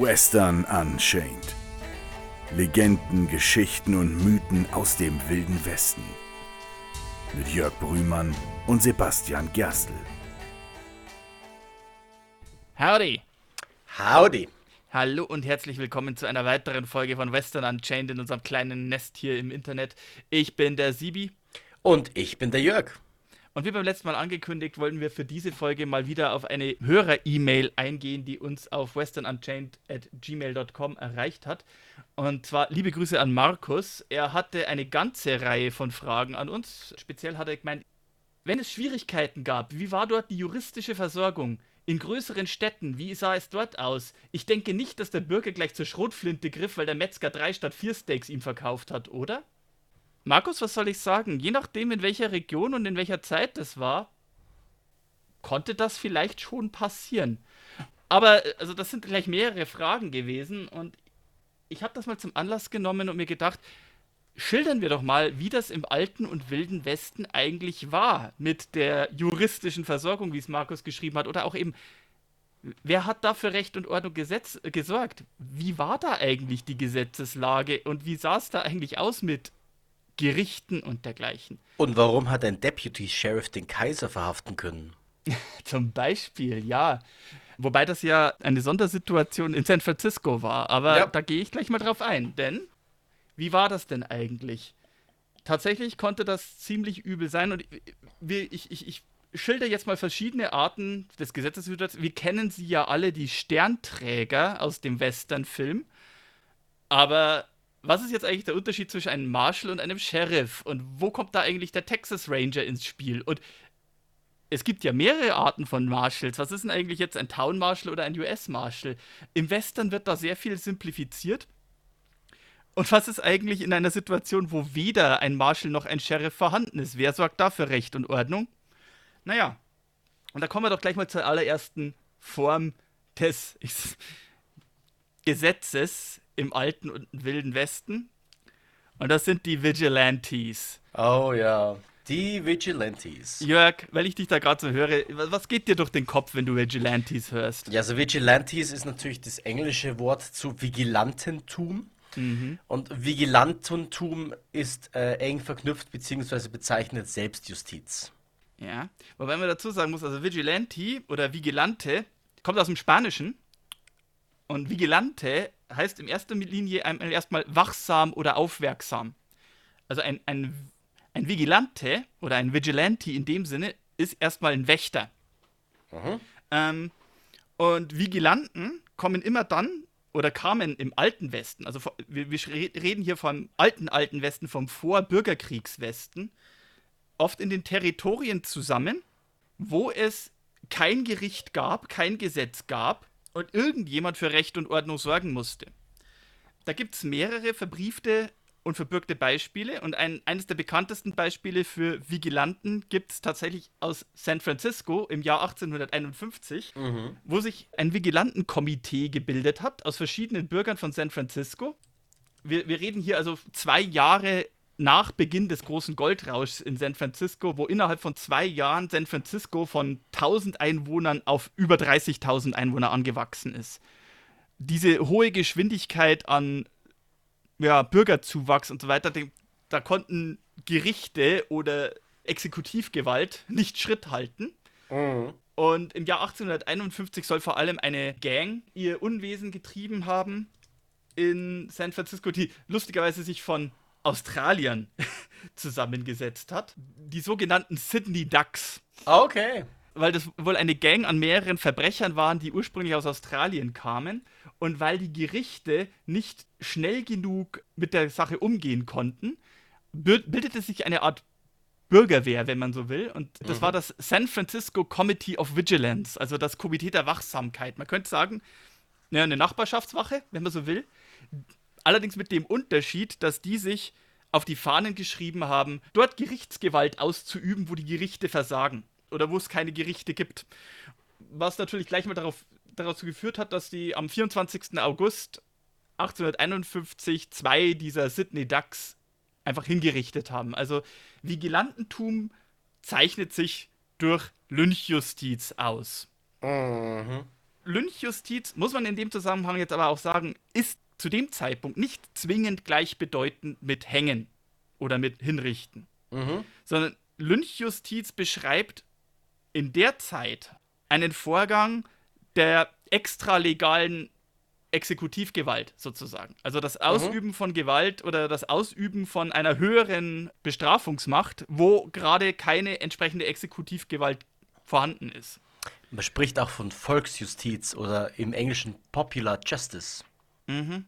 Western Unchained. Legenden, Geschichten und Mythen aus dem wilden Westen. Mit Jörg Brühmann und Sebastian Gerstl. Howdy! Howdy! Hallo und herzlich willkommen zu einer weiteren Folge von Western Unchained in unserem kleinen Nest hier im Internet. Ich bin der Sibi. Und ich bin der Jörg. Und wie beim letzten Mal angekündigt, wollten wir für diese Folge mal wieder auf eine Hörer-E-Mail eingehen, die uns auf westernunchained.gmail.com erreicht hat. Und zwar liebe Grüße an Markus. Er hatte eine ganze Reihe von Fragen an uns. Speziell hat er gemeint, wenn es Schwierigkeiten gab, wie war dort die juristische Versorgung? In größeren Städten, wie sah es dort aus? Ich denke nicht, dass der Bürger gleich zur Schrotflinte griff, weil der Metzger drei statt vier Steaks ihm verkauft hat, oder? Markus, was soll ich sagen? Je nachdem, in welcher Region und in welcher Zeit das war, konnte das vielleicht schon passieren. Aber, also, das sind gleich mehrere Fragen gewesen und ich habe das mal zum Anlass genommen und mir gedacht, schildern wir doch mal, wie das im alten und wilden Westen eigentlich war mit der juristischen Versorgung, wie es Markus geschrieben hat, oder auch eben, wer hat da für Recht und Ordnung Gesetz, äh, gesorgt? Wie war da eigentlich die Gesetzeslage und wie sah es da eigentlich aus mit Gerichten und dergleichen. Und warum hat ein Deputy Sheriff den Kaiser verhaften können? Zum Beispiel, ja. Wobei das ja eine Sondersituation in San Francisco war. Aber ja. da gehe ich gleich mal drauf ein. Denn, wie war das denn eigentlich? Tatsächlich konnte das ziemlich übel sein. Und ich, ich, ich, ich schilder jetzt mal verschiedene Arten des Gesetzes. Wir kennen sie ja alle, die Sternträger aus dem Western-Film. Aber was ist jetzt eigentlich der Unterschied zwischen einem Marshal und einem Sheriff? Und wo kommt da eigentlich der Texas Ranger ins Spiel? Und es gibt ja mehrere Arten von Marshals. Was ist denn eigentlich jetzt ein Town Marshal oder ein US Marshal? Im Western wird da sehr viel simplifiziert. Und was ist eigentlich in einer Situation, wo weder ein Marshal noch ein Sheriff vorhanden ist? Wer sorgt da für Recht und Ordnung? Naja, und da kommen wir doch gleich mal zur allerersten Form des Gesetzes im alten und wilden Westen. Und das sind die Vigilantes. Oh ja, die Vigilantes. Jörg, weil ich dich da gerade so höre, was geht dir durch den Kopf, wenn du Vigilantes hörst? Ja, also Vigilantes ist natürlich das englische Wort zu Vigilantentum. Mhm. Und Vigilantentum ist äh, eng verknüpft bzw. bezeichnet Selbstjustiz. Ja, wobei man dazu sagen muss, also Vigilante oder Vigilante kommt aus dem Spanischen und Vigilante heißt in erster Linie erstmal wachsam oder aufmerksam. Also ein, ein, ein Vigilante oder ein Vigilante in dem Sinne ist erstmal ein Wächter. Mhm. Ähm, und Vigilanten kommen immer dann oder kamen im alten Westen, also wir, wir reden hier vom alten, alten Westen, vom Vorbürgerkriegswesten, oft in den Territorien zusammen, wo es kein Gericht gab, kein Gesetz gab und irgendjemand für Recht und Ordnung sorgen musste. Da gibt es mehrere verbriefte und verbürgte Beispiele und ein, eines der bekanntesten Beispiele für Vigilanten gibt es tatsächlich aus San Francisco im Jahr 1851, mhm. wo sich ein Vigilantenkomitee gebildet hat aus verschiedenen Bürgern von San Francisco. Wir, wir reden hier also zwei Jahre nach Beginn des großen Goldrauschs in San Francisco, wo innerhalb von zwei Jahren San Francisco von 1000 Einwohnern auf über 30.000 Einwohner angewachsen ist. Diese hohe Geschwindigkeit an ja, Bürgerzuwachs und so weiter, die, da konnten Gerichte oder Exekutivgewalt nicht Schritt halten. Mhm. Und im Jahr 1851 soll vor allem eine Gang ihr Unwesen getrieben haben in San Francisco, die lustigerweise sich von Australiern zusammengesetzt hat. Die sogenannten Sydney Ducks. Okay. Weil das wohl eine Gang an mehreren Verbrechern waren, die ursprünglich aus Australien kamen. Und weil die Gerichte nicht schnell genug mit der Sache umgehen konnten, bildete sich eine Art Bürgerwehr, wenn man so will. Und das mhm. war das San Francisco Committee of Vigilance, also das Komitee der Wachsamkeit. Man könnte sagen, ja, eine Nachbarschaftswache, wenn man so will Allerdings mit dem Unterschied, dass die sich auf die Fahnen geschrieben haben, dort Gerichtsgewalt auszuüben, wo die Gerichte versagen oder wo es keine Gerichte gibt. Was natürlich gleich mal darauf, dazu geführt hat, dass die am 24. August 1851 zwei dieser Sydney Ducks einfach hingerichtet haben. Also Vigilantentum zeichnet sich durch Lynchjustiz aus. Mhm. Lynchjustiz, muss man in dem Zusammenhang jetzt aber auch sagen, ist zu dem Zeitpunkt nicht zwingend gleichbedeutend mit Hängen oder mit Hinrichten, mhm. sondern Lynchjustiz beschreibt in der Zeit einen Vorgang der extralegalen Exekutivgewalt sozusagen. Also das mhm. Ausüben mhm. von Gewalt oder das Ausüben von einer höheren Bestrafungsmacht, wo gerade keine entsprechende Exekutivgewalt vorhanden ist. Man spricht auch von Volksjustiz oder im Englischen Popular Justice. Mhm.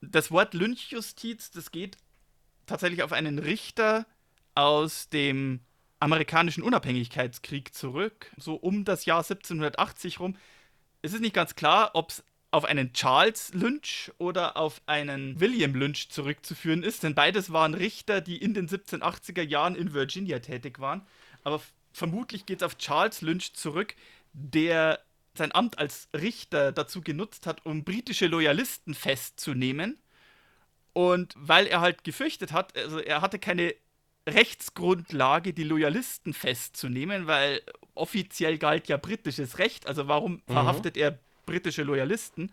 Das Wort Lynchjustiz, das geht tatsächlich auf einen Richter aus dem amerikanischen Unabhängigkeitskrieg zurück, so um das Jahr 1780 rum. Es ist nicht ganz klar, ob es auf einen Charles Lynch oder auf einen William Lynch zurückzuführen ist, denn beides waren Richter, die in den 1780er Jahren in Virginia tätig waren. Aber vermutlich geht es auf Charles Lynch zurück, der sein Amt als Richter dazu genutzt hat, um britische Loyalisten festzunehmen. Und weil er halt gefürchtet hat, also er hatte keine Rechtsgrundlage, die Loyalisten festzunehmen, weil offiziell galt ja britisches Recht. Also warum mhm. verhaftet er britische Loyalisten?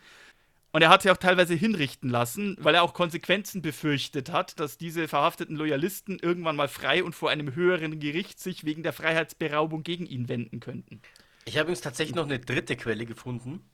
Und er hat sie auch teilweise hinrichten lassen, weil er auch Konsequenzen befürchtet hat, dass diese verhafteten Loyalisten irgendwann mal frei und vor einem höheren Gericht sich wegen der Freiheitsberaubung gegen ihn wenden könnten. Ich habe übrigens tatsächlich noch eine dritte Quelle gefunden.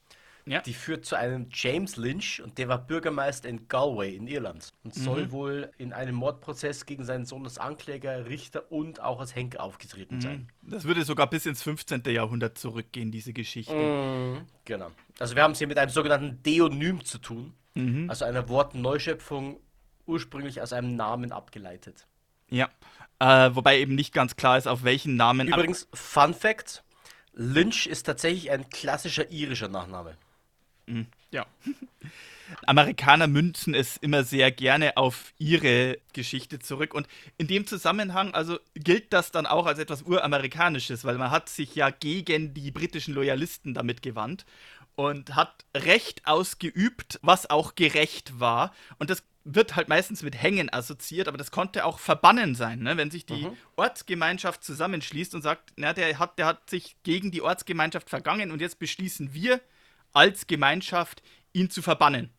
Ja. Die führt zu einem James Lynch und der war Bürgermeister in Galway in Irland und mhm. soll wohl in einem Mordprozess gegen seinen Sohn als Ankläger, Richter und auch als Henker aufgetreten mhm. sein. Das würde sogar bis ins 15. Jahrhundert zurückgehen, diese Geschichte. Mhm. Genau. Also wir haben es hier mit einem sogenannten Deonym zu tun, mhm. also einer Wortneuschöpfung ursprünglich aus einem Namen abgeleitet. Ja, äh, wobei eben nicht ganz klar ist, auf welchen Namen. Übrigens, Fun Fact: Lynch ist tatsächlich ein klassischer irischer Nachname. Mhm. Ja. Amerikaner münzen es immer sehr gerne auf ihre Geschichte zurück. Und in dem Zusammenhang, also gilt das dann auch als etwas Uramerikanisches, weil man hat sich ja gegen die britischen Loyalisten damit gewandt und hat Recht ausgeübt, was auch gerecht war. Und das wird halt meistens mit Hängen assoziiert, aber das konnte auch Verbannen sein, ne? wenn sich die mhm. Ortsgemeinschaft zusammenschließt und sagt, na, der hat, der hat sich gegen die Ortsgemeinschaft vergangen und jetzt beschließen wir, als Gemeinschaft ihn zu verbannen.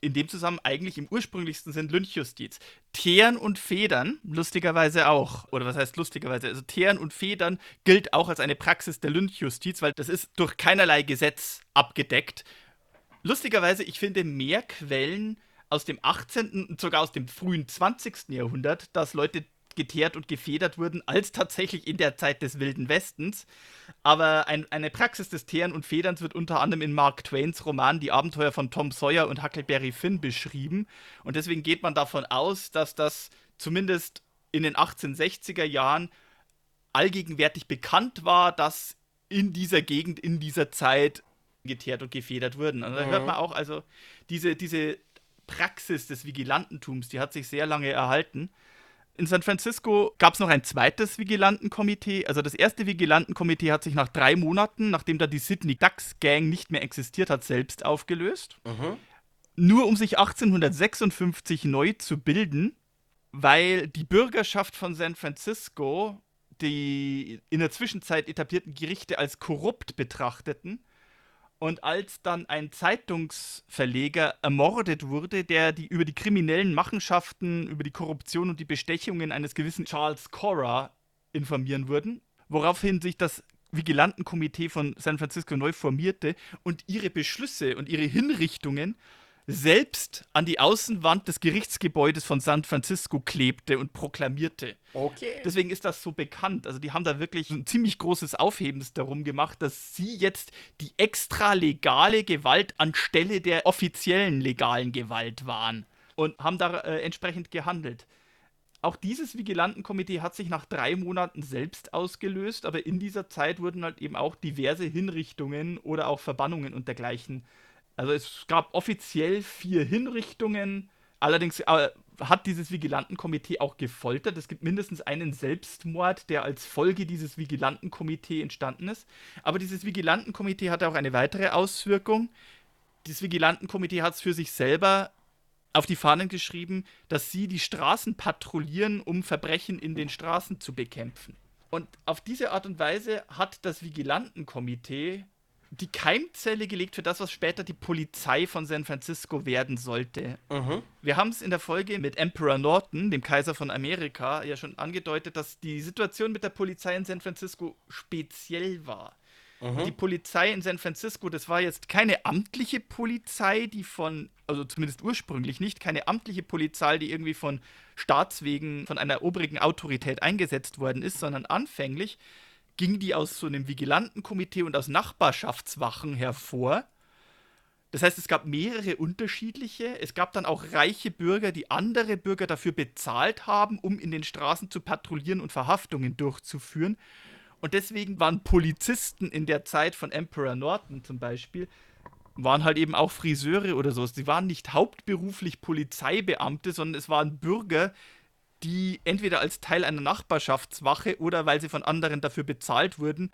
In dem Zusammenhang eigentlich im ursprünglichsten Sinn Lynchjustiz. Teeren und Federn, lustigerweise auch, oder was heißt lustigerweise, also Teeren und Federn gilt auch als eine Praxis der Lynchjustiz, weil das ist durch keinerlei Gesetz abgedeckt. Lustigerweise, ich finde mehr Quellen aus dem 18. und sogar aus dem frühen 20. Jahrhundert, dass Leute geteert und gefedert wurden, als tatsächlich in der Zeit des Wilden Westens. Aber ein, eine Praxis des Teeren und Federns wird unter anderem in Mark Twains Roman Die Abenteuer von Tom Sawyer und Huckleberry Finn beschrieben. Und deswegen geht man davon aus, dass das zumindest in den 1860er Jahren allgegenwärtig bekannt war, dass in dieser Gegend, in dieser Zeit geteert und gefedert wurden. Also da hört mhm. man auch, also diese, diese Praxis des Vigilantentums, die hat sich sehr lange erhalten. In San Francisco gab es noch ein zweites Vigilantenkomitee. Also das erste Vigilantenkomitee hat sich nach drei Monaten, nachdem da die Sydney Ducks Gang nicht mehr existiert hat, selbst aufgelöst. Mhm. Nur um sich 1856 neu zu bilden, weil die Bürgerschaft von San Francisco die in der Zwischenzeit etablierten Gerichte als korrupt betrachteten und als dann ein Zeitungsverleger ermordet wurde, der die, über die kriminellen Machenschaften, über die Korruption und die Bestechungen eines gewissen Charles Cora informieren würden, woraufhin sich das Vigilantenkomitee von San Francisco neu formierte und ihre Beschlüsse und ihre Hinrichtungen selbst an die Außenwand des Gerichtsgebäudes von San Francisco klebte und proklamierte. Okay. Deswegen ist das so bekannt. Also die haben da wirklich ein ziemlich großes Aufhebens darum gemacht, dass sie jetzt die extra legale Gewalt anstelle der offiziellen legalen Gewalt waren und haben da äh, entsprechend gehandelt. Auch dieses Vigilantenkomitee hat sich nach drei Monaten selbst ausgelöst, aber in dieser Zeit wurden halt eben auch diverse Hinrichtungen oder auch Verbannungen und dergleichen also es gab offiziell vier Hinrichtungen. Allerdings äh, hat dieses Vigilantenkomitee auch gefoltert. Es gibt mindestens einen Selbstmord, der als Folge dieses Vigilantenkomitee entstanden ist. Aber dieses Vigilantenkomitee hatte auch eine weitere Auswirkung. Dieses Vigilantenkomitee hat es für sich selber auf die Fahnen geschrieben, dass sie die Straßen patrouillieren, um Verbrechen in den Straßen zu bekämpfen. Und auf diese Art und Weise hat das Vigilantenkomitee die Keimzelle gelegt für das, was später die Polizei von San Francisco werden sollte. Mhm. Wir haben es in der Folge mit Emperor Norton, dem Kaiser von Amerika, ja schon angedeutet, dass die Situation mit der Polizei in San Francisco speziell war. Mhm. Die Polizei in San Francisco, das war jetzt keine amtliche Polizei, die von, also zumindest ursprünglich nicht, keine amtliche Polizei, die irgendwie von Staatswegen, von einer obrigen Autorität eingesetzt worden ist, sondern anfänglich ging die aus so einem Vigilantenkomitee und aus Nachbarschaftswachen hervor. Das heißt, es gab mehrere unterschiedliche. Es gab dann auch reiche Bürger, die andere Bürger dafür bezahlt haben, um in den Straßen zu patrouillieren und Verhaftungen durchzuführen. Und deswegen waren Polizisten in der Zeit von Emperor Norton zum Beispiel, waren halt eben auch Friseure oder so. Sie waren nicht hauptberuflich Polizeibeamte, sondern es waren Bürger, die entweder als Teil einer Nachbarschaftswache oder weil sie von anderen dafür bezahlt wurden,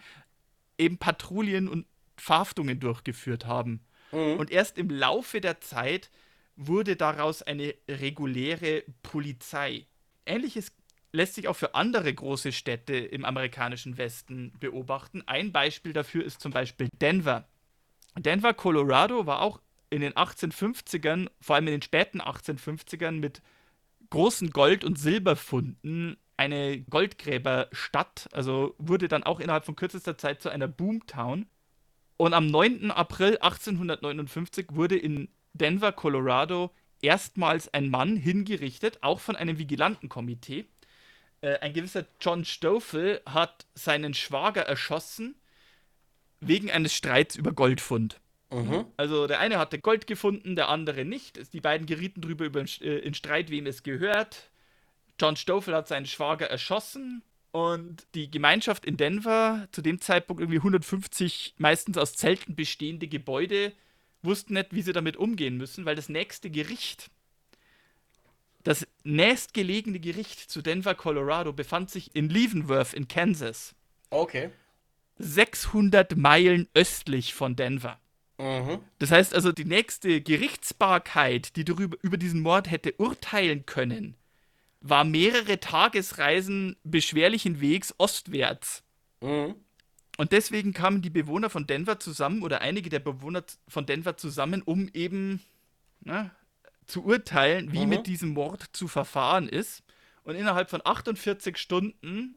eben Patrouillen und Verhaftungen durchgeführt haben. Mhm. Und erst im Laufe der Zeit wurde daraus eine reguläre Polizei. Ähnliches lässt sich auch für andere große Städte im amerikanischen Westen beobachten. Ein Beispiel dafür ist zum Beispiel Denver. Denver, Colorado war auch in den 1850ern, vor allem in den späten 1850ern, mit großen Gold- und Silberfunden eine Goldgräberstadt, also wurde dann auch innerhalb von kürzester Zeit zu einer Boomtown. Und am 9. April 1859 wurde in Denver, Colorado, erstmals ein Mann hingerichtet, auch von einem Vigilantenkomitee äh, ein gewisser John Stoffel hat seinen Schwager erschossen wegen eines Streits über Goldfund. Mhm. Also der eine hatte Gold gefunden, der andere nicht. Die beiden gerieten darüber über, äh, in Streit, wem es gehört. John Stoffel hat seinen Schwager erschossen und die Gemeinschaft in Denver, zu dem Zeitpunkt irgendwie 150 meistens aus Zelten bestehende Gebäude, wussten nicht, wie sie damit umgehen müssen, weil das nächste Gericht das nächstgelegene Gericht zu Denver, Colorado, befand sich in Leavenworth in Kansas. Okay. 600 Meilen östlich von Denver. Mhm. Das heißt also, die nächste Gerichtsbarkeit, die darüber, über diesen Mord hätte urteilen können, war mehrere Tagesreisen beschwerlichen Wegs ostwärts. Mhm. Und deswegen kamen die Bewohner von Denver zusammen oder einige der Bewohner von Denver zusammen, um eben na, zu urteilen, wie mhm. mit diesem Mord zu verfahren ist. Und innerhalb von 48 Stunden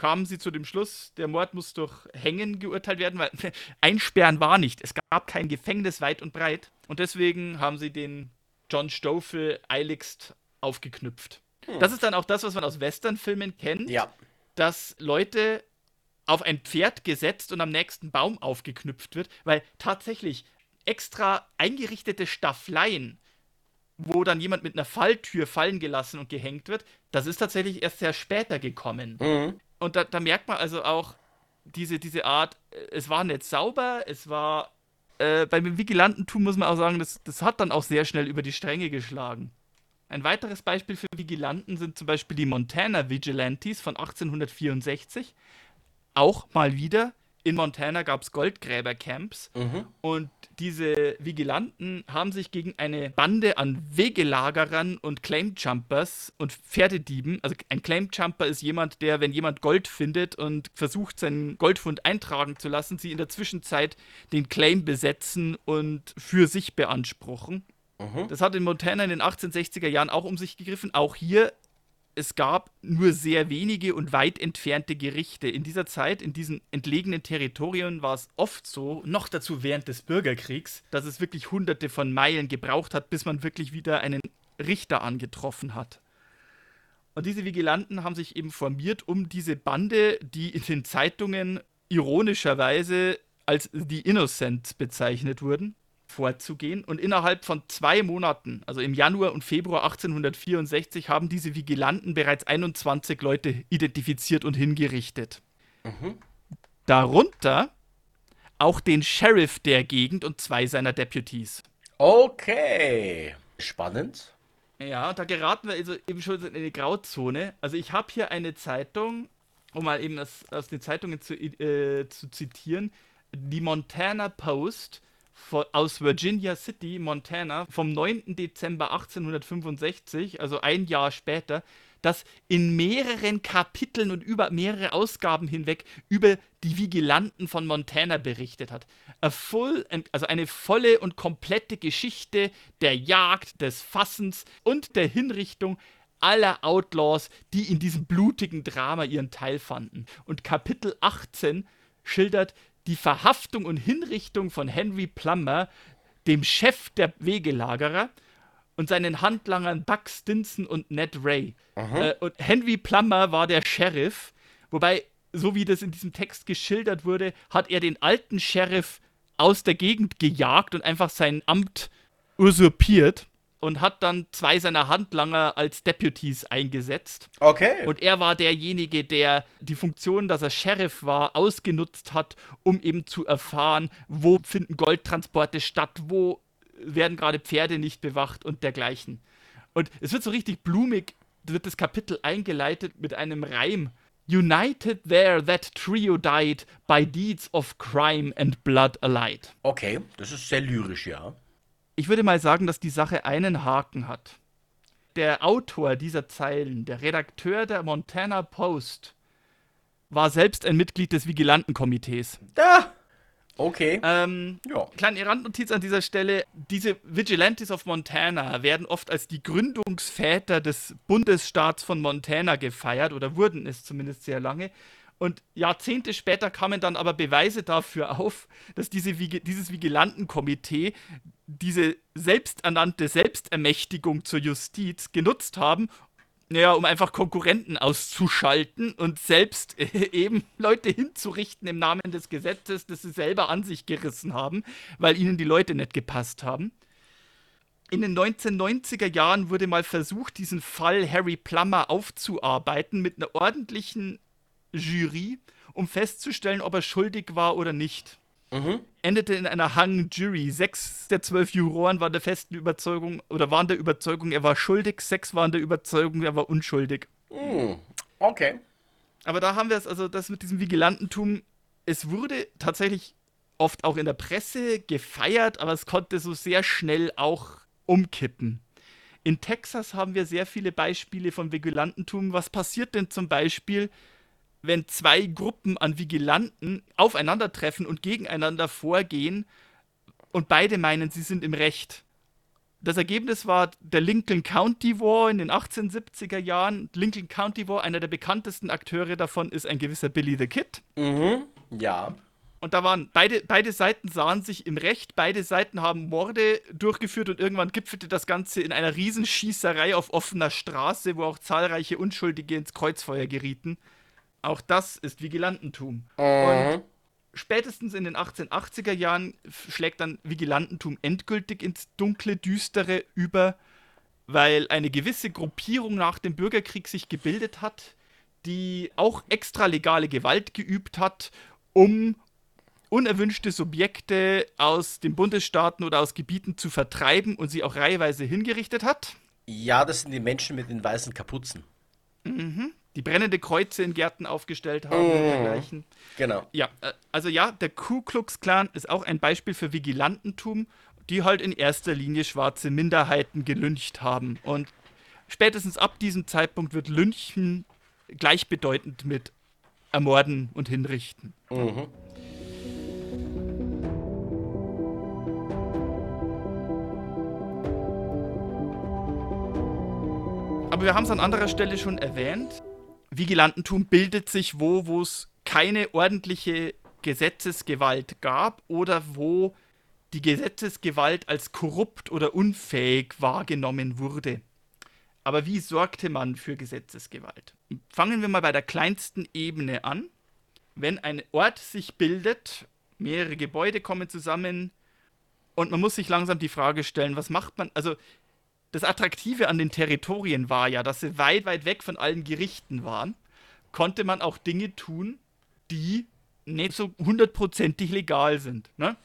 kamen sie zu dem Schluss, der Mord muss durch Hängen geurteilt werden, weil einsperren war nicht. Es gab kein Gefängnis weit und breit. Und deswegen haben sie den John Stoffel eiligst aufgeknüpft. Hm. Das ist dann auch das, was man aus Westernfilmen kennt. Ja. Dass Leute auf ein Pferd gesetzt und am nächsten Baum aufgeknüpft wird, weil tatsächlich extra eingerichtete Staffleien wo dann jemand mit einer Falltür fallen gelassen und gehängt wird, das ist tatsächlich erst sehr später gekommen. Mhm. Und da, da, merkt man also auch diese, diese Art, äh, es war nicht sauber, es war. Äh, beim Vigilantentum muss man auch sagen, das, das hat dann auch sehr schnell über die Stränge geschlagen. Ein weiteres Beispiel für Vigilanten sind zum Beispiel die Montana Vigilantes von 1864. Auch mal wieder in Montana gab es Goldgräbercamps mhm. und diese Vigilanten haben sich gegen eine Bande an Wegelagerern und Claimjumpers und Pferdedieben, also ein Claimjumper ist jemand, der, wenn jemand Gold findet und versucht, seinen Goldfund eintragen zu lassen, sie in der Zwischenzeit den Claim besetzen und für sich beanspruchen. Mhm. Das hat in Montana in den 1860er Jahren auch um sich gegriffen. Auch hier es gab nur sehr wenige und weit entfernte Gerichte. In dieser Zeit, in diesen entlegenen Territorien, war es oft so, noch dazu während des Bürgerkriegs, dass es wirklich hunderte von Meilen gebraucht hat, bis man wirklich wieder einen Richter angetroffen hat. Und diese Vigilanten haben sich eben formiert, um diese Bande, die in den Zeitungen ironischerweise als die Innocents bezeichnet wurden, vorzugehen. Und innerhalb von zwei Monaten, also im Januar und Februar 1864, haben diese Vigilanten bereits 21 Leute identifiziert und hingerichtet. Mhm. Darunter auch den Sheriff der Gegend und zwei seiner Deputies. Okay. Spannend. Ja, da geraten wir also eben schon in eine Grauzone. Also ich habe hier eine Zeitung, um mal eben aus, aus den Zeitungen zu, äh, zu zitieren, die Montana Post aus Virginia City, Montana, vom 9. Dezember 1865, also ein Jahr später, das in mehreren Kapiteln und über mehrere Ausgaben hinweg über die Vigilanten von Montana berichtet hat. Full, also eine volle und komplette Geschichte der Jagd, des Fassens und der Hinrichtung aller Outlaws, die in diesem blutigen Drama ihren Teil fanden. Und Kapitel 18 schildert die Verhaftung und Hinrichtung von Henry Plummer, dem Chef der Wegelagerer, und seinen Handlangern Buck Stinson und Ned Ray. Äh, und Henry Plummer war der Sheriff, wobei, so wie das in diesem Text geschildert wurde, hat er den alten Sheriff aus der Gegend gejagt und einfach sein Amt usurpiert und hat dann zwei seiner Handlanger als Deputies eingesetzt. Okay. Und er war derjenige, der die Funktion, dass er Sheriff war, ausgenutzt hat, um eben zu erfahren, wo finden Goldtransporte statt, wo werden gerade Pferde nicht bewacht und dergleichen. Und es wird so richtig blumig, wird das Kapitel eingeleitet mit einem Reim. United there that trio died by deeds of crime and blood allied. Okay, das ist sehr lyrisch, ja. Ich würde mal sagen, dass die Sache einen Haken hat. Der Autor dieser Zeilen, der Redakteur der Montana Post, war selbst ein Mitglied des Vigilantenkomitees. Da! Okay. Ähm, ja. Kleine Randnotiz an dieser Stelle: Diese Vigilantes of Montana werden oft als die Gründungsväter des Bundesstaats von Montana gefeiert oder wurden es zumindest sehr lange. Und Jahrzehnte später kamen dann aber Beweise dafür auf, dass diese, dieses Vigilantenkomitee diese selbsternannte Selbstermächtigung zur Justiz genutzt haben, naja, um einfach Konkurrenten auszuschalten und selbst eben Leute hinzurichten im Namen des Gesetzes, das sie selber an sich gerissen haben, weil ihnen die Leute nicht gepasst haben. In den 1990er Jahren wurde mal versucht, diesen Fall Harry Plummer aufzuarbeiten mit einer ordentlichen Jury, um festzustellen, ob er schuldig war oder nicht. Mhm. Endete in einer Hung Jury. Sechs der zwölf Juroren waren der festen Überzeugung oder waren der Überzeugung, er war schuldig. Sechs waren der Überzeugung, er war unschuldig. Mhm. Okay. Aber da haben wir es, also das mit diesem Vigilantentum. Es wurde tatsächlich oft auch in der Presse gefeiert, aber es konnte so sehr schnell auch umkippen. In Texas haben wir sehr viele Beispiele von Vigilantentum. Was passiert denn zum Beispiel, wenn zwei Gruppen an Vigilanten aufeinandertreffen und gegeneinander vorgehen und beide meinen, sie sind im Recht. Das Ergebnis war der Lincoln County War in den 1870er Jahren. Lincoln County War, einer der bekanntesten Akteure davon ist ein gewisser Billy the Kid. Mhm, ja. Und da waren beide, beide Seiten sahen sich im Recht, beide Seiten haben Morde durchgeführt und irgendwann gipfelte das Ganze in einer Riesenschießerei auf offener Straße, wo auch zahlreiche Unschuldige ins Kreuzfeuer gerieten. Auch das ist Vigilantentum. Mhm. Und spätestens in den 1880er Jahren schlägt dann Vigilantentum endgültig ins dunkle, düstere über, weil eine gewisse Gruppierung nach dem Bürgerkrieg sich gebildet hat, die auch extralegale Gewalt geübt hat, um unerwünschte Subjekte aus den Bundesstaaten oder aus Gebieten zu vertreiben und sie auch reiheweise hingerichtet hat. Ja, das sind die Menschen mit den weißen Kapuzen. Mhm die brennende Kreuze in Gärten aufgestellt haben und mm. dergleichen. Genau. Ja, äh, also ja, der Ku Klux Klan ist auch ein Beispiel für Vigilantentum, die halt in erster Linie schwarze Minderheiten gelyncht haben. Und spätestens ab diesem Zeitpunkt wird Lynchen gleichbedeutend mit Ermorden und Hinrichten. Mhm. Aber wir haben es an anderer Stelle schon erwähnt. Vigilantentum bildet sich wo, wo es keine ordentliche Gesetzesgewalt gab oder wo die Gesetzesgewalt als korrupt oder unfähig wahrgenommen wurde. Aber wie sorgte man für Gesetzesgewalt? Fangen wir mal bei der kleinsten Ebene an. Wenn ein Ort sich bildet, mehrere Gebäude kommen zusammen und man muss sich langsam die Frage stellen, was macht man? Also das Attraktive an den Territorien war ja, dass sie weit, weit weg von allen Gerichten waren, konnte man auch Dinge tun, die nicht so hundertprozentig legal sind. Ne?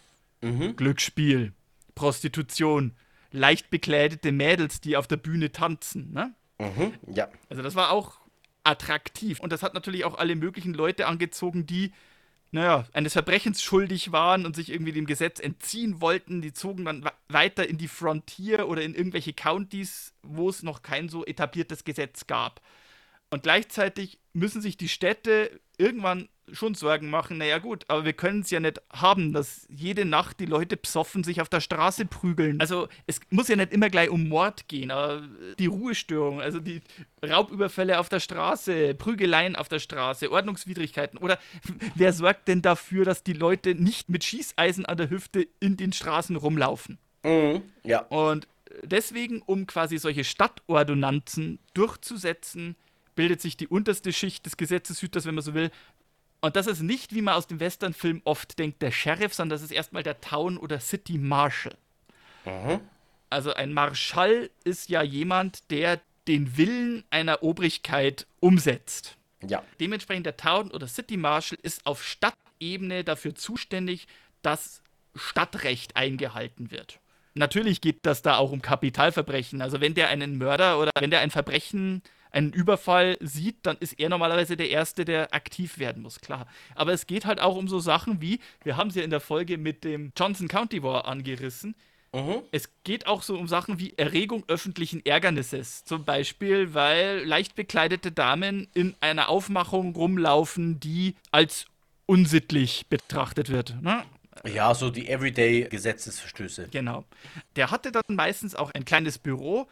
Mhm. Glücksspiel, Prostitution, leicht bekleidete Mädels, die auf der Bühne tanzen. Ne? Mhm. Ja. Also das war auch attraktiv. Und das hat natürlich auch alle möglichen Leute angezogen, die naja, eines Verbrechens schuldig waren und sich irgendwie dem Gesetz entziehen wollten. Die zogen dann weiter in die Frontier oder in irgendwelche Countys, wo es noch kein so etabliertes Gesetz gab. Und gleichzeitig müssen sich die Städte irgendwann schon Sorgen machen, naja gut, aber wir können es ja nicht haben, dass jede Nacht die Leute psoffen sich auf der Straße prügeln. Also es muss ja nicht immer gleich um Mord gehen, aber die Ruhestörung, also die Raubüberfälle auf der Straße, Prügeleien auf der Straße, Ordnungswidrigkeiten oder wer sorgt denn dafür, dass die Leute nicht mit Schießeisen an der Hüfte in den Straßen rumlaufen? Mhm, ja. Und deswegen, um quasi solche Stadtordonnanzen durchzusetzen, bildet sich die unterste Schicht des Gesetzeshüters, wenn man so will. Und das ist nicht, wie man aus dem Westernfilm oft denkt, der Sheriff, sondern das ist erstmal der Town- oder City Marshal. Mhm. Also ein Marschall ist ja jemand, der den Willen einer Obrigkeit umsetzt. Ja. Dementsprechend der Town- oder City Marshal ist auf Stadtebene dafür zuständig, dass Stadtrecht eingehalten wird. Natürlich geht das da auch um Kapitalverbrechen. Also wenn der einen Mörder oder wenn der ein Verbrechen einen Überfall sieht, dann ist er normalerweise der Erste, der aktiv werden muss, klar. Aber es geht halt auch um so Sachen wie, wir haben es ja in der Folge mit dem Johnson County War angerissen, Mhm. Es geht auch so um Sachen wie Erregung öffentlichen Ärgernisses. Zum Beispiel, weil leicht bekleidete Damen in einer Aufmachung rumlaufen, die als unsittlich betrachtet wird. Ne? Ja, so die Everyday-Gesetzesverstöße. Genau. Der hatte dann meistens auch ein kleines Büro,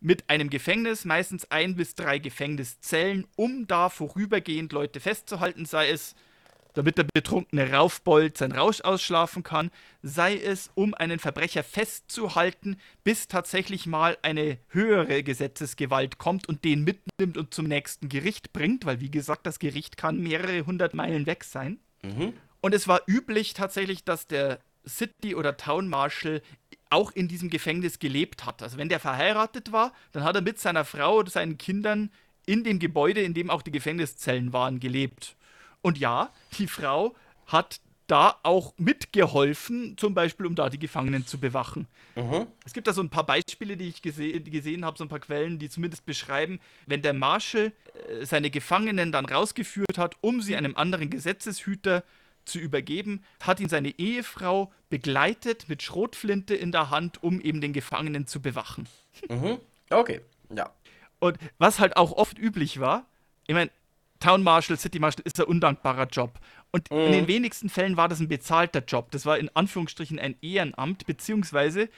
mit einem Gefängnis, meistens ein bis drei Gefängniszellen, um da vorübergehend Leute festzuhalten, sei es, damit der betrunkene Raufbold sein Rausch ausschlafen kann, sei es, um einen Verbrecher festzuhalten, bis tatsächlich mal eine höhere Gesetzesgewalt kommt und den mitnimmt und zum nächsten Gericht bringt, weil wie gesagt, das Gericht kann mehrere hundert Meilen weg sein. Mhm. Und es war üblich tatsächlich, dass der City- oder Town Marshal auch in diesem Gefängnis gelebt hat. Also wenn der verheiratet war, dann hat er mit seiner Frau oder seinen Kindern in dem Gebäude, in dem auch die Gefängniszellen waren, gelebt. Und ja, die Frau hat da auch mitgeholfen, zum Beispiel, um da die Gefangenen zu bewachen. Mhm. Es gibt da so ein paar Beispiele, die ich gese gesehen habe, so ein paar Quellen, die zumindest beschreiben, wenn der Marshal äh, seine Gefangenen dann rausgeführt hat, um sie einem anderen Gesetzeshüter zu übergeben, hat ihn seine Ehefrau begleitet mit Schrotflinte in der Hand, um eben den Gefangenen zu bewachen. Mhm. Okay, ja. Und was halt auch oft üblich war, ich meine, Town Marshal, City Marshal ist ein undankbarer Job. Und mhm. in den wenigsten Fällen war das ein bezahlter Job. Das war in Anführungsstrichen ein Ehrenamt, beziehungsweise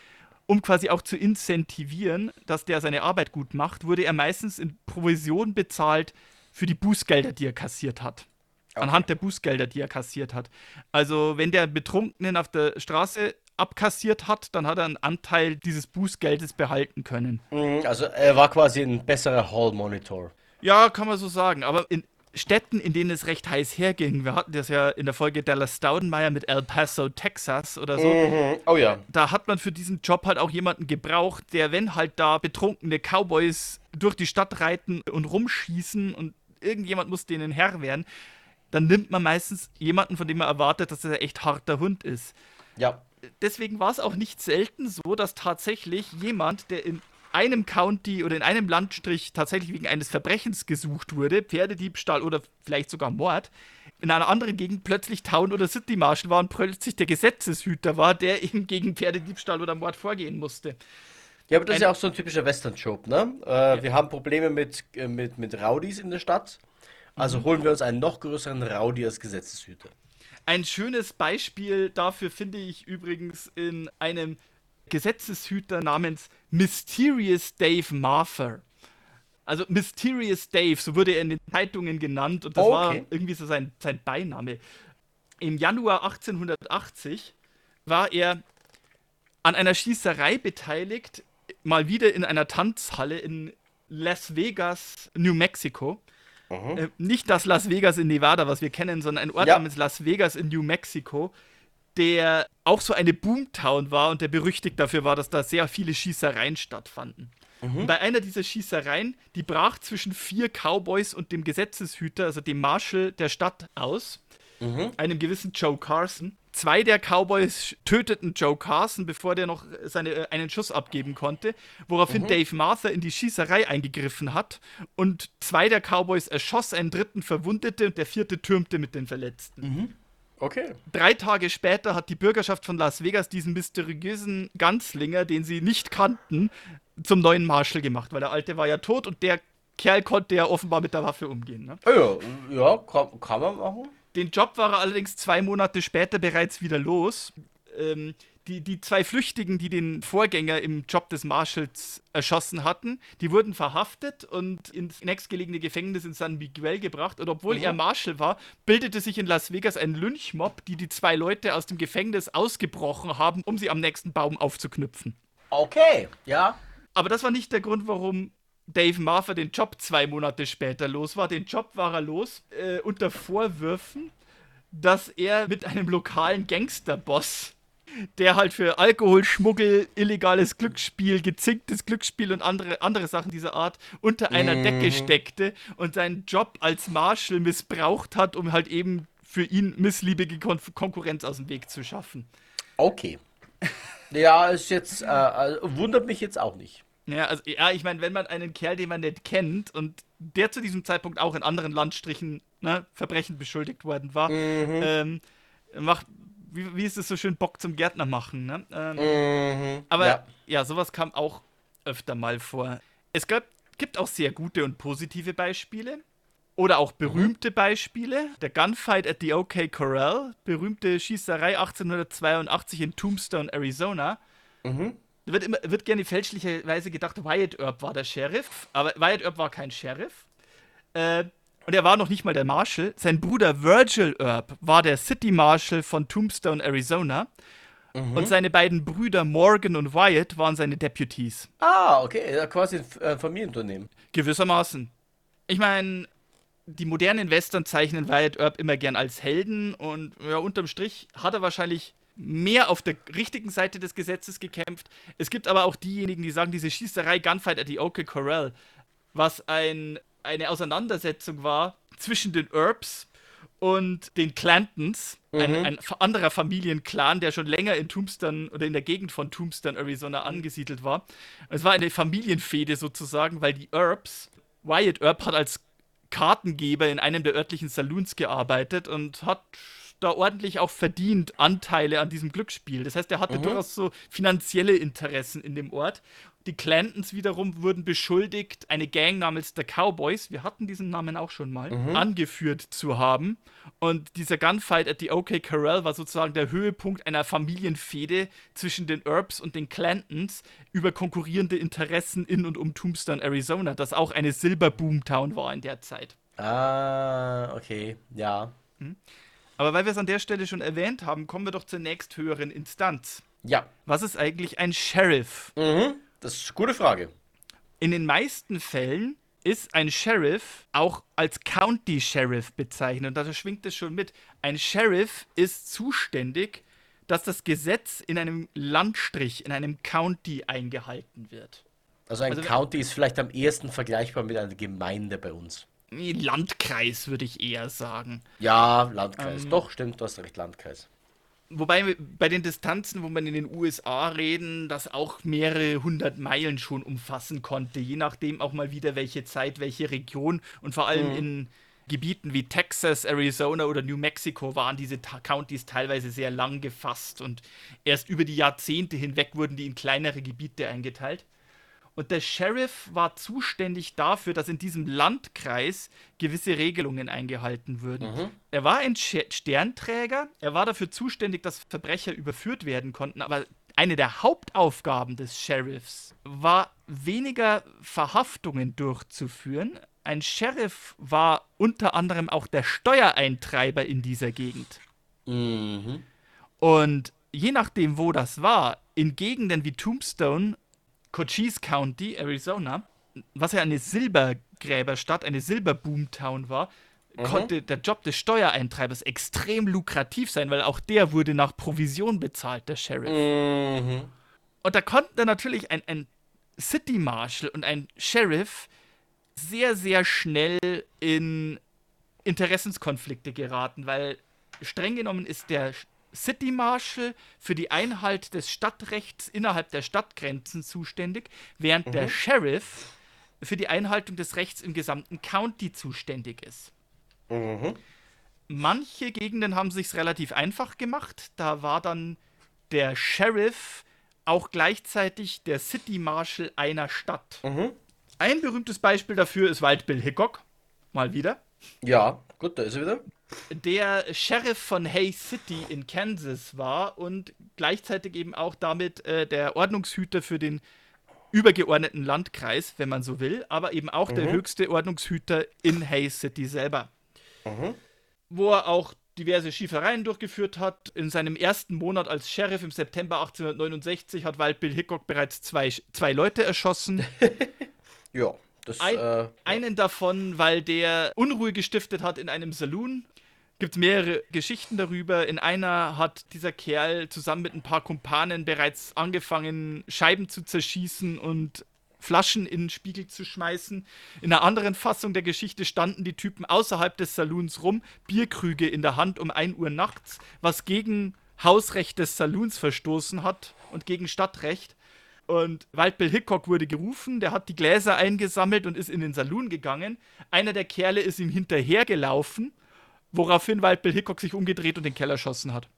um quasi auch zu incentivieren, dass der seine Arbeit gut macht, wurde er meistens in Provision bezahlt für die Bußgelder, die er kassiert hat. Okay. Anhand der Bußgelder, die er kassiert hat. Also, wenn der Betrunkenen auf der Straße abkassiert hat, dann hat er einen Anteil dieses Bußgeldes behalten können. Mhm, also, er war quasi ein besserer Hall-Monitor. Ja, kann man so sagen. Aber in Städten, in denen es recht heiß herging, wir hatten das ja in der Folge Dallas Staudenmeier mit El Paso, Texas oder so. Mhm. Oh ja. Da hat man für diesen Job halt auch jemanden gebraucht, der, wenn halt da betrunkene Cowboys durch die Stadt reiten und rumschießen und irgendjemand muss denen Herr werden, dann nimmt man meistens jemanden, von dem man erwartet, dass er ein echt harter Hund ist. Ja. Deswegen war es auch nicht selten so, dass tatsächlich jemand, der in einem County oder in einem Landstrich tatsächlich wegen eines Verbrechens gesucht wurde, Pferdediebstahl oder vielleicht sogar Mord, in einer anderen Gegend plötzlich Town- oder City Marshal war und plötzlich der Gesetzeshüter war, der eben gegen Pferdediebstahl oder Mord vorgehen musste. Ja, aber das ein ist ja auch so ein typischer Western-Job, ne? Äh, ja. Wir haben Probleme mit, äh, mit, mit Rowdies in der Stadt. Also mhm. holen wir uns einen noch größeren Rowdy als Gesetzeshüter. Ein schönes Beispiel dafür finde ich übrigens in einem Gesetzeshüter namens Mysterious Dave Martha. Also Mysterious Dave, so wurde er in den Zeitungen genannt und das okay. war irgendwie so sein, sein Beiname. Im Januar 1880 war er an einer Schießerei beteiligt, mal wieder in einer Tanzhalle in Las Vegas, New Mexico. Mhm. Äh, nicht das Las Vegas in Nevada, was wir kennen, sondern ein Ort ja. namens Las Vegas in New Mexico der auch so eine Boomtown war und der berüchtigt dafür war, dass da sehr viele Schießereien stattfanden. Mhm. bei einer dieser Schießereien, die brach zwischen vier Cowboys und dem Gesetzeshüter, also dem Marshal der Stadt aus, mhm. einem gewissen Joe Carson. Zwei der Cowboys töteten Joe Carson, bevor der noch seine, äh, einen Schuss abgeben konnte, woraufhin mhm. Dave Martha in die Schießerei eingegriffen hat und zwei der Cowboys erschoss, einen dritten verwundete und der vierte türmte mit den Verletzten. Mhm. Okay. Drei Tage später hat die Bürgerschaft von Las Vegas diesen mysteriösen Ganzlinger, den sie nicht kannten, zum neuen Marshal gemacht, weil der alte war ja tot und der Kerl konnte ja offenbar mit der Waffe umgehen. Ne? Ja, ja kann, kann man machen. Den Job war er allerdings zwei Monate später bereits wieder los. Ähm, die, die zwei Flüchtigen, die den Vorgänger im Job des Marshals erschossen hatten, die wurden verhaftet und ins nächstgelegene Gefängnis in San Miguel gebracht. Und obwohl mhm. er Marshal war, bildete sich in Las Vegas ein Lynchmob, die die zwei Leute aus dem Gefängnis ausgebrochen haben, um sie am nächsten Baum aufzuknüpfen. Okay, ja. Aber das war nicht der Grund, warum Dave Martha den Job zwei Monate später los war. Den Job war er los äh, unter Vorwürfen, dass er mit einem lokalen Gangsterboss, der halt für Alkoholschmuggel, illegales Glücksspiel, gezinktes Glücksspiel und andere, andere Sachen dieser Art unter einer mhm. Decke steckte und seinen Job als Marshal missbraucht hat, um halt eben für ihn missliebige Kon Konkurrenz aus dem Weg zu schaffen. Okay. Ja, ist jetzt, äh, äh, wundert mich jetzt auch nicht. Ja, also, ja, ich meine, wenn man einen Kerl, den man nicht kennt und der zu diesem Zeitpunkt auch in anderen Landstrichen ne, Verbrechen beschuldigt worden war, mhm. ähm, macht, wie, wie, ist es so schön, Bock zum Gärtner machen. Ne? Ähm, mhm. Aber ja. ja, sowas kam auch öfter mal vor. Es gab, gibt auch sehr gute und positive Beispiele. Oder auch berühmte mhm. Beispiele. Der Gunfight at the OK Corral, berühmte Schießerei 1882 in Tombstone, Arizona. Mhm. Wird, immer, wird gerne fälschlicherweise gedacht, Wyatt Earp war der Sheriff. Aber Wyatt Earp war kein Sheriff. Äh, und er war noch nicht mal der Marshal. Sein Bruder Virgil Earp war der City Marshal von Tombstone, Arizona. Mhm. Und seine beiden Brüder Morgan und Wyatt waren seine Deputies. Ah, okay. Quasi ein äh, Familienunternehmen. Gewissermaßen. Ich meine, die modernen Western zeichnen Wyatt Earp immer gern als Helden und ja, unterm Strich hat er wahrscheinlich mehr auf der richtigen Seite des Gesetzes gekämpft. Es gibt aber auch diejenigen, die sagen, diese Schießerei Gunfight at the Oak Corral, was ein, eine Auseinandersetzung war zwischen den Earps und den Clantons, mhm. ein, ein, anderer Familienclan, der schon länger in Tombstone oder in der Gegend von Tombstone, Arizona angesiedelt war. Es war eine Familienfehde sozusagen, weil die Earps, Wyatt Earp hat als Kartengeber in einem der örtlichen Saloons gearbeitet und hat da ordentlich auch verdient Anteile an diesem Glücksspiel. Das heißt, er hatte mhm. durchaus so finanzielle Interessen in dem Ort. Die Clantons wiederum wurden beschuldigt, eine Gang namens The Cowboys, wir hatten diesen Namen auch schon mal, mhm. angeführt zu haben. Und dieser Gunfight at the OK Corral war sozusagen der Höhepunkt einer Familienfehde zwischen den Earps und den Clantons über konkurrierende Interessen in und um Tombstone, Arizona, das auch eine Silberboomtown war in der Zeit. Ah, okay, ja. Hm? Aber weil wir es an der Stelle schon erwähnt haben, kommen wir doch zur nächsthöheren Instanz. Ja. Was ist eigentlich ein Sheriff? Mhm, das ist eine gute Frage. In den meisten Fällen ist ein Sheriff auch als County Sheriff bezeichnet. Und da schwingt es schon mit. Ein Sheriff ist zuständig, dass das Gesetz in einem Landstrich, in einem County eingehalten wird. Also ein also, County ist vielleicht am ehesten vergleichbar mit einer Gemeinde bei uns. Landkreis, würde ich eher sagen. Ja, Landkreis. Ähm, Doch, stimmt, du hast recht, Landkreis. Wobei bei den Distanzen, wo man in den USA reden, das auch mehrere hundert Meilen schon umfassen konnte, je nachdem auch mal wieder welche Zeit, welche Region und vor allem mhm. in Gebieten wie Texas, Arizona oder New Mexico waren diese Countys teilweise sehr lang gefasst und erst über die Jahrzehnte hinweg wurden die in kleinere Gebiete eingeteilt. Und der Sheriff war zuständig dafür, dass in diesem Landkreis gewisse Regelungen eingehalten würden. Mhm. Er war ein Sternträger, er war dafür zuständig, dass Verbrecher überführt werden konnten, aber eine der Hauptaufgaben des Sheriffs war weniger Verhaftungen durchzuführen. Ein Sheriff war unter anderem auch der Steuereintreiber in dieser Gegend. Mhm. Und je nachdem, wo das war, in Gegenden wie Tombstone Cochise County, Arizona, was ja eine Silbergräberstadt, eine Silberboomtown war, mhm. konnte der Job des Steuereintreibers extrem lukrativ sein, weil auch der wurde nach Provision bezahlt, der Sheriff. Mhm. Und da konnten dann natürlich ein, ein City Marshal und ein Sheriff sehr, sehr schnell in Interessenskonflikte geraten, weil streng genommen ist der City Marshal für die Einhalt des Stadtrechts innerhalb der Stadtgrenzen zuständig, während mhm. der Sheriff für die Einhaltung des Rechts im gesamten County zuständig ist. Mhm. Manche Gegenden haben sich relativ einfach gemacht. Da war dann der Sheriff auch gleichzeitig der City Marshal einer Stadt. Mhm. Ein berühmtes Beispiel dafür ist Wild Bill Hickok. Mal wieder. Ja, gut, da ist er wieder. Der Sheriff von Hay City in Kansas war und gleichzeitig eben auch damit äh, der Ordnungshüter für den übergeordneten Landkreis, wenn man so will, aber eben auch mhm. der höchste Ordnungshüter in Hay City selber. Mhm. Wo er auch diverse Schiefereien durchgeführt hat. In seinem ersten Monat als Sheriff im September 1869 hat Wild Bill Hickok bereits zwei, zwei Leute erschossen. ja. Das, Ein, äh, einen davon, weil der Unruhe gestiftet hat in einem Saloon. Gibt es mehrere Geschichten darüber. In einer hat dieser Kerl zusammen mit ein paar Kumpanen bereits angefangen, Scheiben zu zerschießen und Flaschen in den Spiegel zu schmeißen. In einer anderen Fassung der Geschichte standen die Typen außerhalb des Saloons rum, Bierkrüge in der Hand um 1 Uhr nachts, was gegen Hausrecht des Saloons verstoßen hat und gegen Stadtrecht. Und Waldbill Hickok wurde gerufen, der hat die Gläser eingesammelt und ist in den Saloon gegangen. Einer der Kerle ist ihm hinterhergelaufen, woraufhin Waldbill Hickok sich umgedreht und den Keller erschossen hat.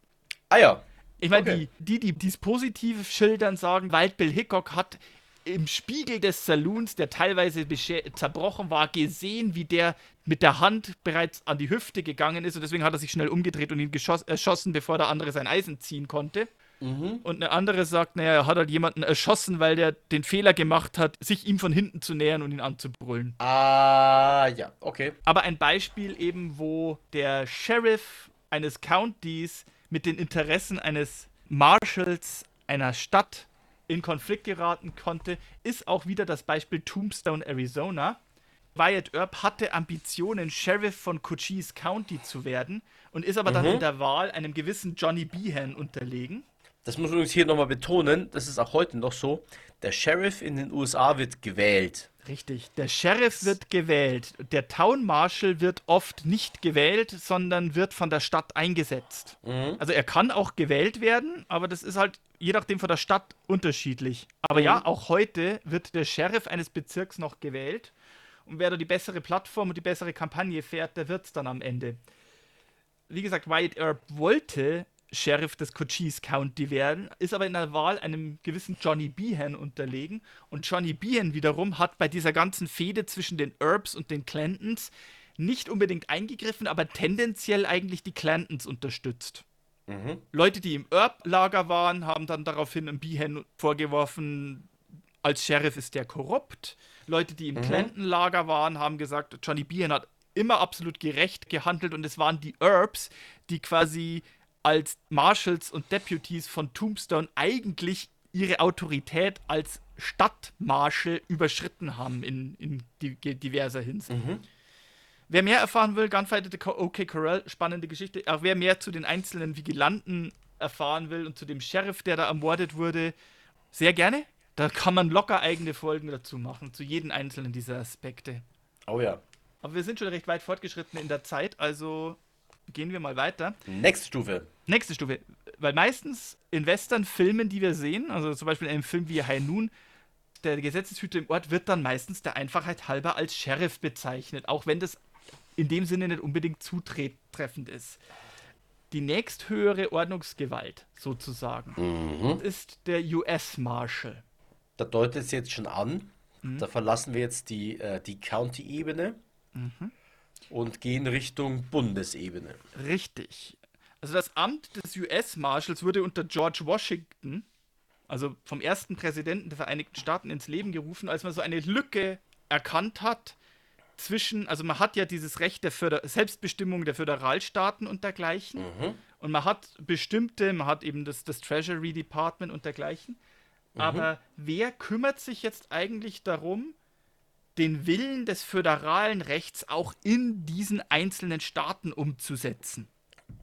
Ah ja. Ich meine, okay. die, die, die dies positiv schildern, sagen, Waldbill Hickok hat im Spiegel des Saloons, der teilweise zerbrochen war, gesehen, wie der mit der Hand bereits an die Hüfte gegangen ist und deswegen hat er sich schnell umgedreht und ihn erschossen, bevor der andere sein Eisen ziehen konnte. Mhm. Und eine andere sagt, naja, er hat halt jemanden erschossen, weil der den Fehler gemacht hat, sich ihm von hinten zu nähern und ihn anzubrüllen. Ah, ja, okay. Aber ein Beispiel eben, wo der Sheriff eines Countys mit den Interessen eines Marshals einer Stadt in Konflikt geraten konnte, ist auch wieder das Beispiel Tombstone, Arizona. Wyatt Earp hatte Ambitionen, Sheriff von Cochise County zu werden und ist aber mhm. dann in der Wahl einem gewissen Johnny Behan unterlegen. Das muss man übrigens hier nochmal betonen, das ist auch heute noch so. Der Sheriff in den USA wird gewählt. Richtig, der Sheriff wird gewählt. Der Town Marshal wird oft nicht gewählt, sondern wird von der Stadt eingesetzt. Mhm. Also er kann auch gewählt werden, aber das ist halt je nachdem von der Stadt unterschiedlich. Aber mhm. ja, auch heute wird der Sheriff eines Bezirks noch gewählt. Und wer da die bessere Plattform und die bessere Kampagne fährt, der wird es dann am Ende. Wie gesagt, Wyatt Earp wollte Sheriff des Cochise County werden, ist aber in der Wahl einem gewissen Johnny Behan unterlegen. Und Johnny Behan wiederum hat bei dieser ganzen Fehde zwischen den Earps und den Clantons nicht unbedingt eingegriffen, aber tendenziell eigentlich die Clantons unterstützt. Mhm. Leute, die im Erb-Lager waren, haben dann daraufhin einem Behan vorgeworfen, als Sheriff ist der korrupt. Leute, die im mhm. Clanton-Lager waren, haben gesagt, Johnny Behan hat immer absolut gerecht gehandelt und es waren die Erbs, die quasi als Marshals und Deputies von Tombstone eigentlich ihre Autorität als Stadtmarschall überschritten haben in, in diverser Hinsicht. Mhm. Wer mehr erfahren will, Gunfight the OK Corral, spannende Geschichte. Auch wer mehr zu den einzelnen Vigilanten erfahren will und zu dem Sheriff, der da ermordet wurde, sehr gerne. Da kann man locker eigene Folgen dazu machen, zu jedem einzelnen dieser Aspekte. Oh ja. Aber wir sind schon recht weit fortgeschritten in der Zeit, also gehen wir mal weiter. Nächste Stufe. Nächste Stufe. Weil meistens in Western-Filmen, die wir sehen, also zum Beispiel in einem Film wie High Noon, der Gesetzeshüter im Ort wird dann meistens der Einfachheit halber als Sheriff bezeichnet, auch wenn das in dem Sinne nicht unbedingt zutreffend ist. Die nächsthöhere Ordnungsgewalt sozusagen mhm. ist der US Marshal. Da deutet es jetzt schon an. Mhm. Da verlassen wir jetzt die, äh, die County-Ebene mhm. Und gehen Richtung Bundesebene. Richtig. Also das Amt des US Marshals wurde unter George Washington, also vom ersten Präsidenten der Vereinigten Staaten, ins Leben gerufen, als man so eine Lücke erkannt hat zwischen, also man hat ja dieses Recht der Föder Selbstbestimmung der Föderalstaaten und dergleichen. Mhm. Und man hat bestimmte, man hat eben das, das Treasury Department und dergleichen. Mhm. Aber wer kümmert sich jetzt eigentlich darum, den Willen des föderalen Rechts auch in diesen einzelnen Staaten umzusetzen?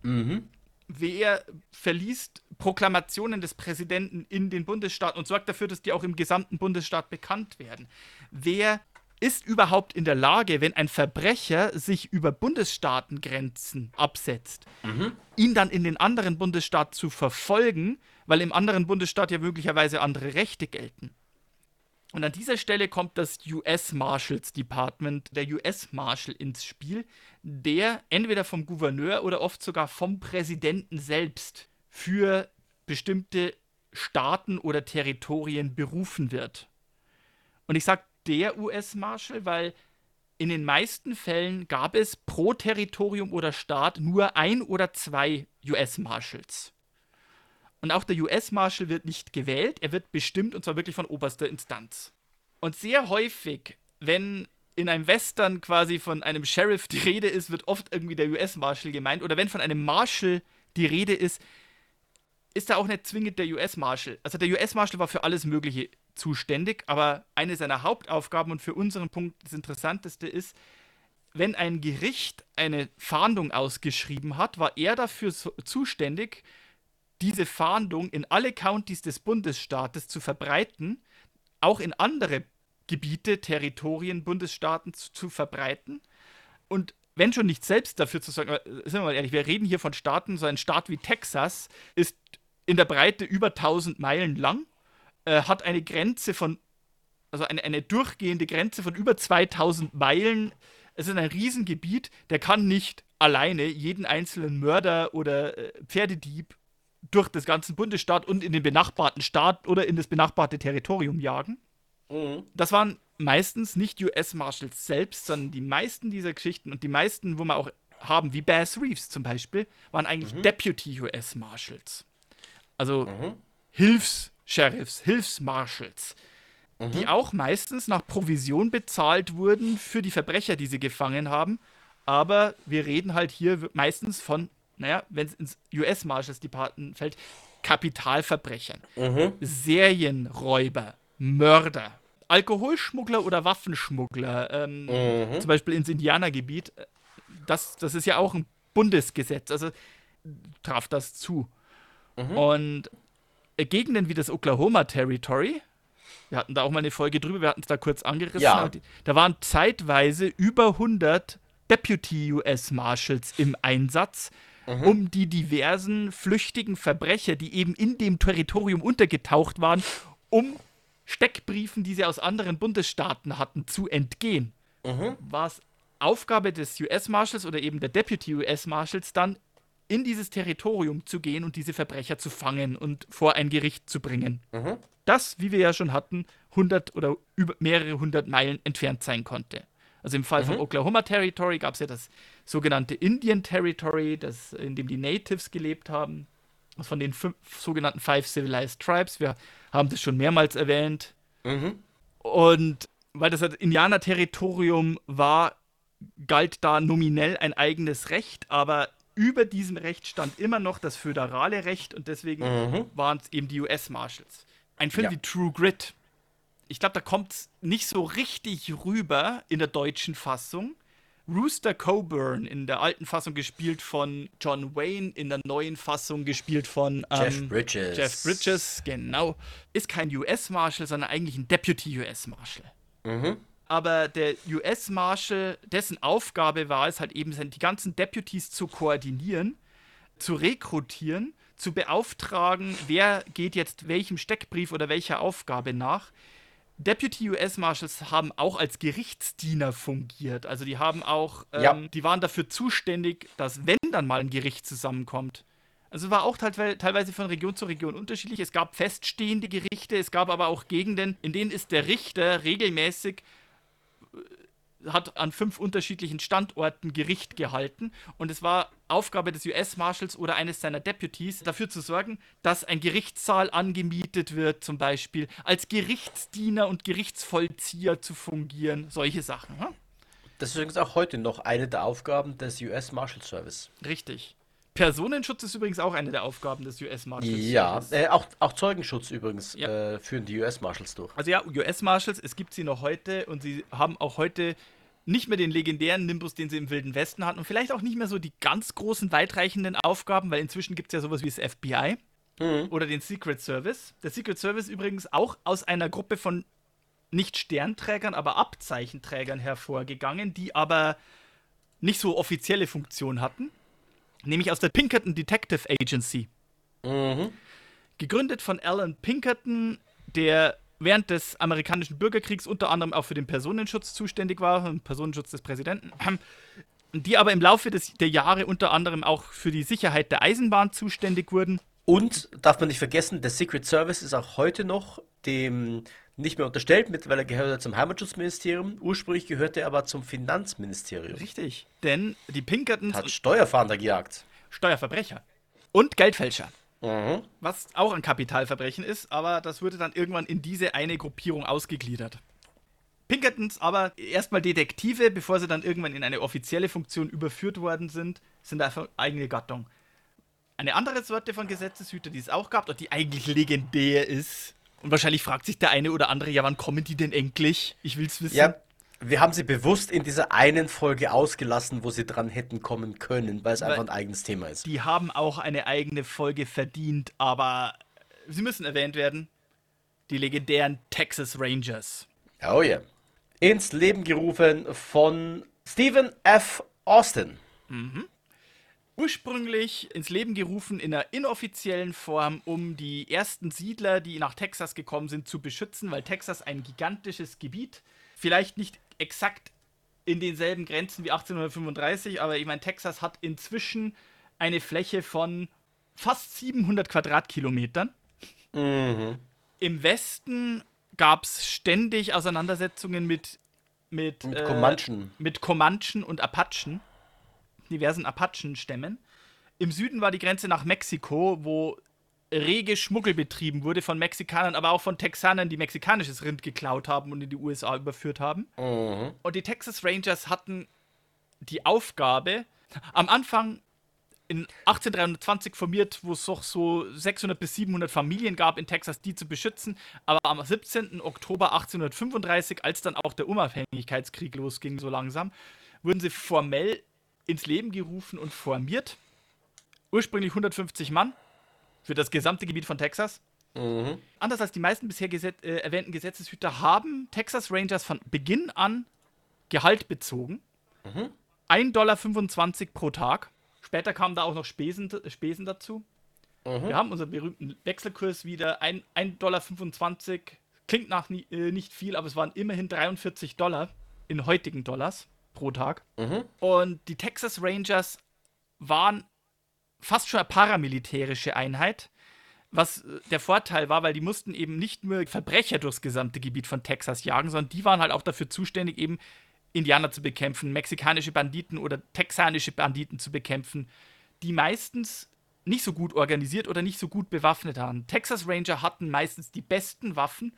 Mhm. Wer verliest Proklamationen des Präsidenten in den Bundesstaaten und sorgt dafür, dass die auch im gesamten Bundesstaat bekannt werden? Wer ist überhaupt in der Lage, wenn ein Verbrecher sich über Bundesstaatengrenzen absetzt, mhm. ihn dann in den anderen Bundesstaat zu verfolgen, weil im anderen Bundesstaat ja möglicherweise andere Rechte gelten. Und an dieser Stelle kommt das US Marshals Department, der US Marshal ins Spiel, der entweder vom Gouverneur oder oft sogar vom Präsidenten selbst für bestimmte Staaten oder Territorien berufen wird. Und ich sage der US-Marshal, weil in den meisten Fällen gab es pro Territorium oder Staat nur ein oder zwei US-Marshals. Und auch der US-Marshal wird nicht gewählt, er wird bestimmt und zwar wirklich von oberster Instanz. Und sehr häufig, wenn in einem Western quasi von einem Sheriff die Rede ist, wird oft irgendwie der US-Marshal gemeint. Oder wenn von einem Marshal die Rede ist, ist da auch nicht zwingend der US-Marshal. Also der US-Marshal war für alles Mögliche zuständig, aber eine seiner Hauptaufgaben und für unseren Punkt das Interessanteste ist, wenn ein Gericht eine Fahndung ausgeschrieben hat, war er dafür so zuständig, diese Fahndung in alle Countys des Bundesstaates zu verbreiten, auch in andere Gebiete, Territorien, Bundesstaaten zu, zu verbreiten. Und wenn schon nicht selbst dafür zu sorgen, sind wir mal ehrlich, wir reden hier von Staaten, so ein Staat wie Texas ist in der Breite über 1000 Meilen lang, äh, hat eine Grenze von, also eine, eine durchgehende Grenze von über 2000 Meilen. Es ist ein Riesengebiet, der kann nicht alleine jeden einzelnen Mörder oder äh, Pferdedieb durch das ganze Bundesstaat und in den benachbarten Staat oder in das benachbarte Territorium jagen. Mhm. Das waren meistens nicht US-Marshals selbst, sondern die meisten dieser Geschichten und die meisten, wo man auch haben, wie Bass Reeves zum Beispiel, waren eigentlich mhm. Deputy US-Marshals. Also mhm. Hilfs-Sheriffs, Hilfs-Marshals, mhm. die auch meistens nach Provision bezahlt wurden für die Verbrecher, die sie gefangen haben. Aber wir reden halt hier meistens von, naja, wenn es ins US-Marshals Department fällt, Kapitalverbrechern, mhm. Serienräuber, Mörder, Alkoholschmuggler oder Waffenschmuggler, ähm, mhm. zum Beispiel ins Indianergebiet, das, das ist ja auch ein Bundesgesetz, also traf das zu. Mhm. Und Gegenden wie das Oklahoma Territory, wir hatten da auch mal eine Folge drüber, wir hatten es da kurz angerissen, ja. da waren zeitweise über 100 Deputy US Marshals im Einsatz, mhm. um die diversen flüchtigen Verbrecher, die eben in dem Territorium untergetaucht waren, um Steckbriefen, die sie aus anderen Bundesstaaten hatten, zu entgehen. Mhm. War es Aufgabe des US-Marshals oder eben der Deputy US-Marshals dann, in dieses Territorium zu gehen und diese Verbrecher zu fangen und vor ein Gericht zu bringen. Mhm. Das, wie wir ja schon hatten, 100 oder über mehrere hundert Meilen entfernt sein konnte. Also im Fall mhm. vom Oklahoma Territory gab es ja das sogenannte Indian Territory, das, in dem die Natives gelebt haben von den fünf sogenannten Five Civilized Tribes. Wir haben das schon mehrmals erwähnt. Mhm. Und weil das Indianer-Territorium war, galt da nominell ein eigenes Recht, aber über diesem Recht stand immer noch das föderale Recht und deswegen mhm. waren es eben die US-Marshals. Ein Film ja. wie True Grit. Ich glaube, da kommt es nicht so richtig rüber in der deutschen Fassung. Rooster Coburn in der alten Fassung gespielt von John Wayne, in der neuen Fassung gespielt von ähm, Jeff Bridges. Jeff Bridges, genau. Ist kein US-Marshal, sondern eigentlich ein Deputy US-Marshal. Mhm. Aber der US-Marshal, dessen Aufgabe war es halt eben, die ganzen Deputies zu koordinieren, zu rekrutieren, zu beauftragen, wer geht jetzt welchem Steckbrief oder welcher Aufgabe nach. Deputy US Marshals haben auch als Gerichtsdiener fungiert. Also die haben auch, ähm, ja. die waren dafür zuständig, dass wenn dann mal ein Gericht zusammenkommt. Also war auch teilweise von Region zu Region unterschiedlich. Es gab feststehende Gerichte, es gab aber auch Gegenden, in denen ist der Richter regelmäßig hat an fünf unterschiedlichen Standorten Gericht gehalten und es war Aufgabe des US-Marshals oder eines seiner Deputies, dafür zu sorgen, dass ein Gerichtssaal angemietet wird, zum Beispiel als Gerichtsdiener und Gerichtsvollzieher zu fungieren, solche Sachen. Hm? Das ist übrigens auch heute noch eine der Aufgaben des US Marshal Service. Richtig. Personenschutz ist übrigens auch eine der Aufgaben des US Marshals. Ja, äh, auch, auch Zeugenschutz übrigens ja. äh, führen die US Marshals durch. Also ja, US Marshals, es gibt sie noch heute und sie haben auch heute nicht mehr den legendären Nimbus, den sie im Wilden Westen hatten und vielleicht auch nicht mehr so die ganz großen, weitreichenden Aufgaben, weil inzwischen gibt es ja sowas wie das FBI mhm. oder den Secret Service. Der Secret Service übrigens auch aus einer Gruppe von nicht Sternträgern, aber Abzeichenträgern hervorgegangen, die aber nicht so offizielle Funktion hatten nämlich aus der Pinkerton Detective Agency. Mhm. Gegründet von Alan Pinkerton, der während des amerikanischen Bürgerkriegs unter anderem auch für den Personenschutz zuständig war, den Personenschutz des Präsidenten, die aber im Laufe des, der Jahre unter anderem auch für die Sicherheit der Eisenbahn zuständig wurden. Und darf man nicht vergessen, der Secret Service ist auch heute noch dem nicht mehr unterstellt, mittlerweile gehört er zum Heimatschutzministerium. Ursprünglich gehörte er aber zum Finanzministerium. Richtig, denn die Pinkertons. Hat Steuerfahnder gejagt. Steuerverbrecher. Und Geldfälscher. Mhm. Was auch ein Kapitalverbrechen ist, aber das wurde dann irgendwann in diese eine Gruppierung ausgegliedert. Pinkertons aber erstmal Detektive, bevor sie dann irgendwann in eine offizielle Funktion überführt worden sind, sind einfach eigene Gattung. Eine andere Sorte von Gesetzeshüter, die es auch gab und die eigentlich legendär ist. Und wahrscheinlich fragt sich der eine oder andere, ja, wann kommen die denn endlich? Ich will's wissen. Ja, wir haben sie bewusst in dieser einen Folge ausgelassen, wo sie dran hätten kommen können, weil es weil einfach ein eigenes Thema ist. Die haben auch eine eigene Folge verdient, aber sie müssen erwähnt werden. Die legendären Texas Rangers. Oh ja. Yeah. Ins Leben gerufen von Stephen F. Austin. Mhm. Ursprünglich ins Leben gerufen in einer inoffiziellen Form, um die ersten Siedler, die nach Texas gekommen sind, zu beschützen, weil Texas ein gigantisches Gebiet, vielleicht nicht exakt in denselben Grenzen wie 1835, aber ich meine, Texas hat inzwischen eine Fläche von fast 700 Quadratkilometern. Mhm. Im Westen gab es ständig Auseinandersetzungen mit mit, mit, äh, Comanchen. mit Comanchen und Apachen, diversen Apachen-Stämmen. Im Süden war die Grenze nach Mexiko, wo rege Schmuggel betrieben wurde von Mexikanern, aber auch von Texanern, die mexikanisches Rind geklaut haben und in die USA überführt haben. Mhm. Und die Texas Rangers hatten die Aufgabe, am Anfang in 1823 formiert, wo es doch so 600 bis 700 Familien gab in Texas, die zu beschützen. Aber am 17. Oktober 1835, als dann auch der Unabhängigkeitskrieg losging, so langsam, wurden sie formell ins Leben gerufen und formiert. Ursprünglich 150 Mann, für das gesamte Gebiet von Texas. Mhm. Anders als die meisten bisher geset äh, erwähnten Gesetzeshüter haben Texas Rangers von Beginn an Gehalt bezogen. Mhm. 1,25 Dollar pro Tag. Später kamen da auch noch Spesen, Spesen dazu. Mhm. Wir haben unseren berühmten Wechselkurs wieder. 1,25 Dollar. Klingt nach nie, äh, nicht viel, aber es waren immerhin 43 Dollar in heutigen Dollars pro Tag. Mhm. Und die Texas Rangers waren fast schon eine paramilitärische Einheit. Was äh, der Vorteil war, weil die mussten eben nicht nur Verbrecher durchs gesamte Gebiet von Texas jagen, sondern die waren halt auch dafür zuständig, eben Indianer zu bekämpfen, mexikanische Banditen oder texanische Banditen zu bekämpfen, die meistens nicht so gut organisiert oder nicht so gut bewaffnet waren. Texas Ranger hatten meistens die besten Waffen,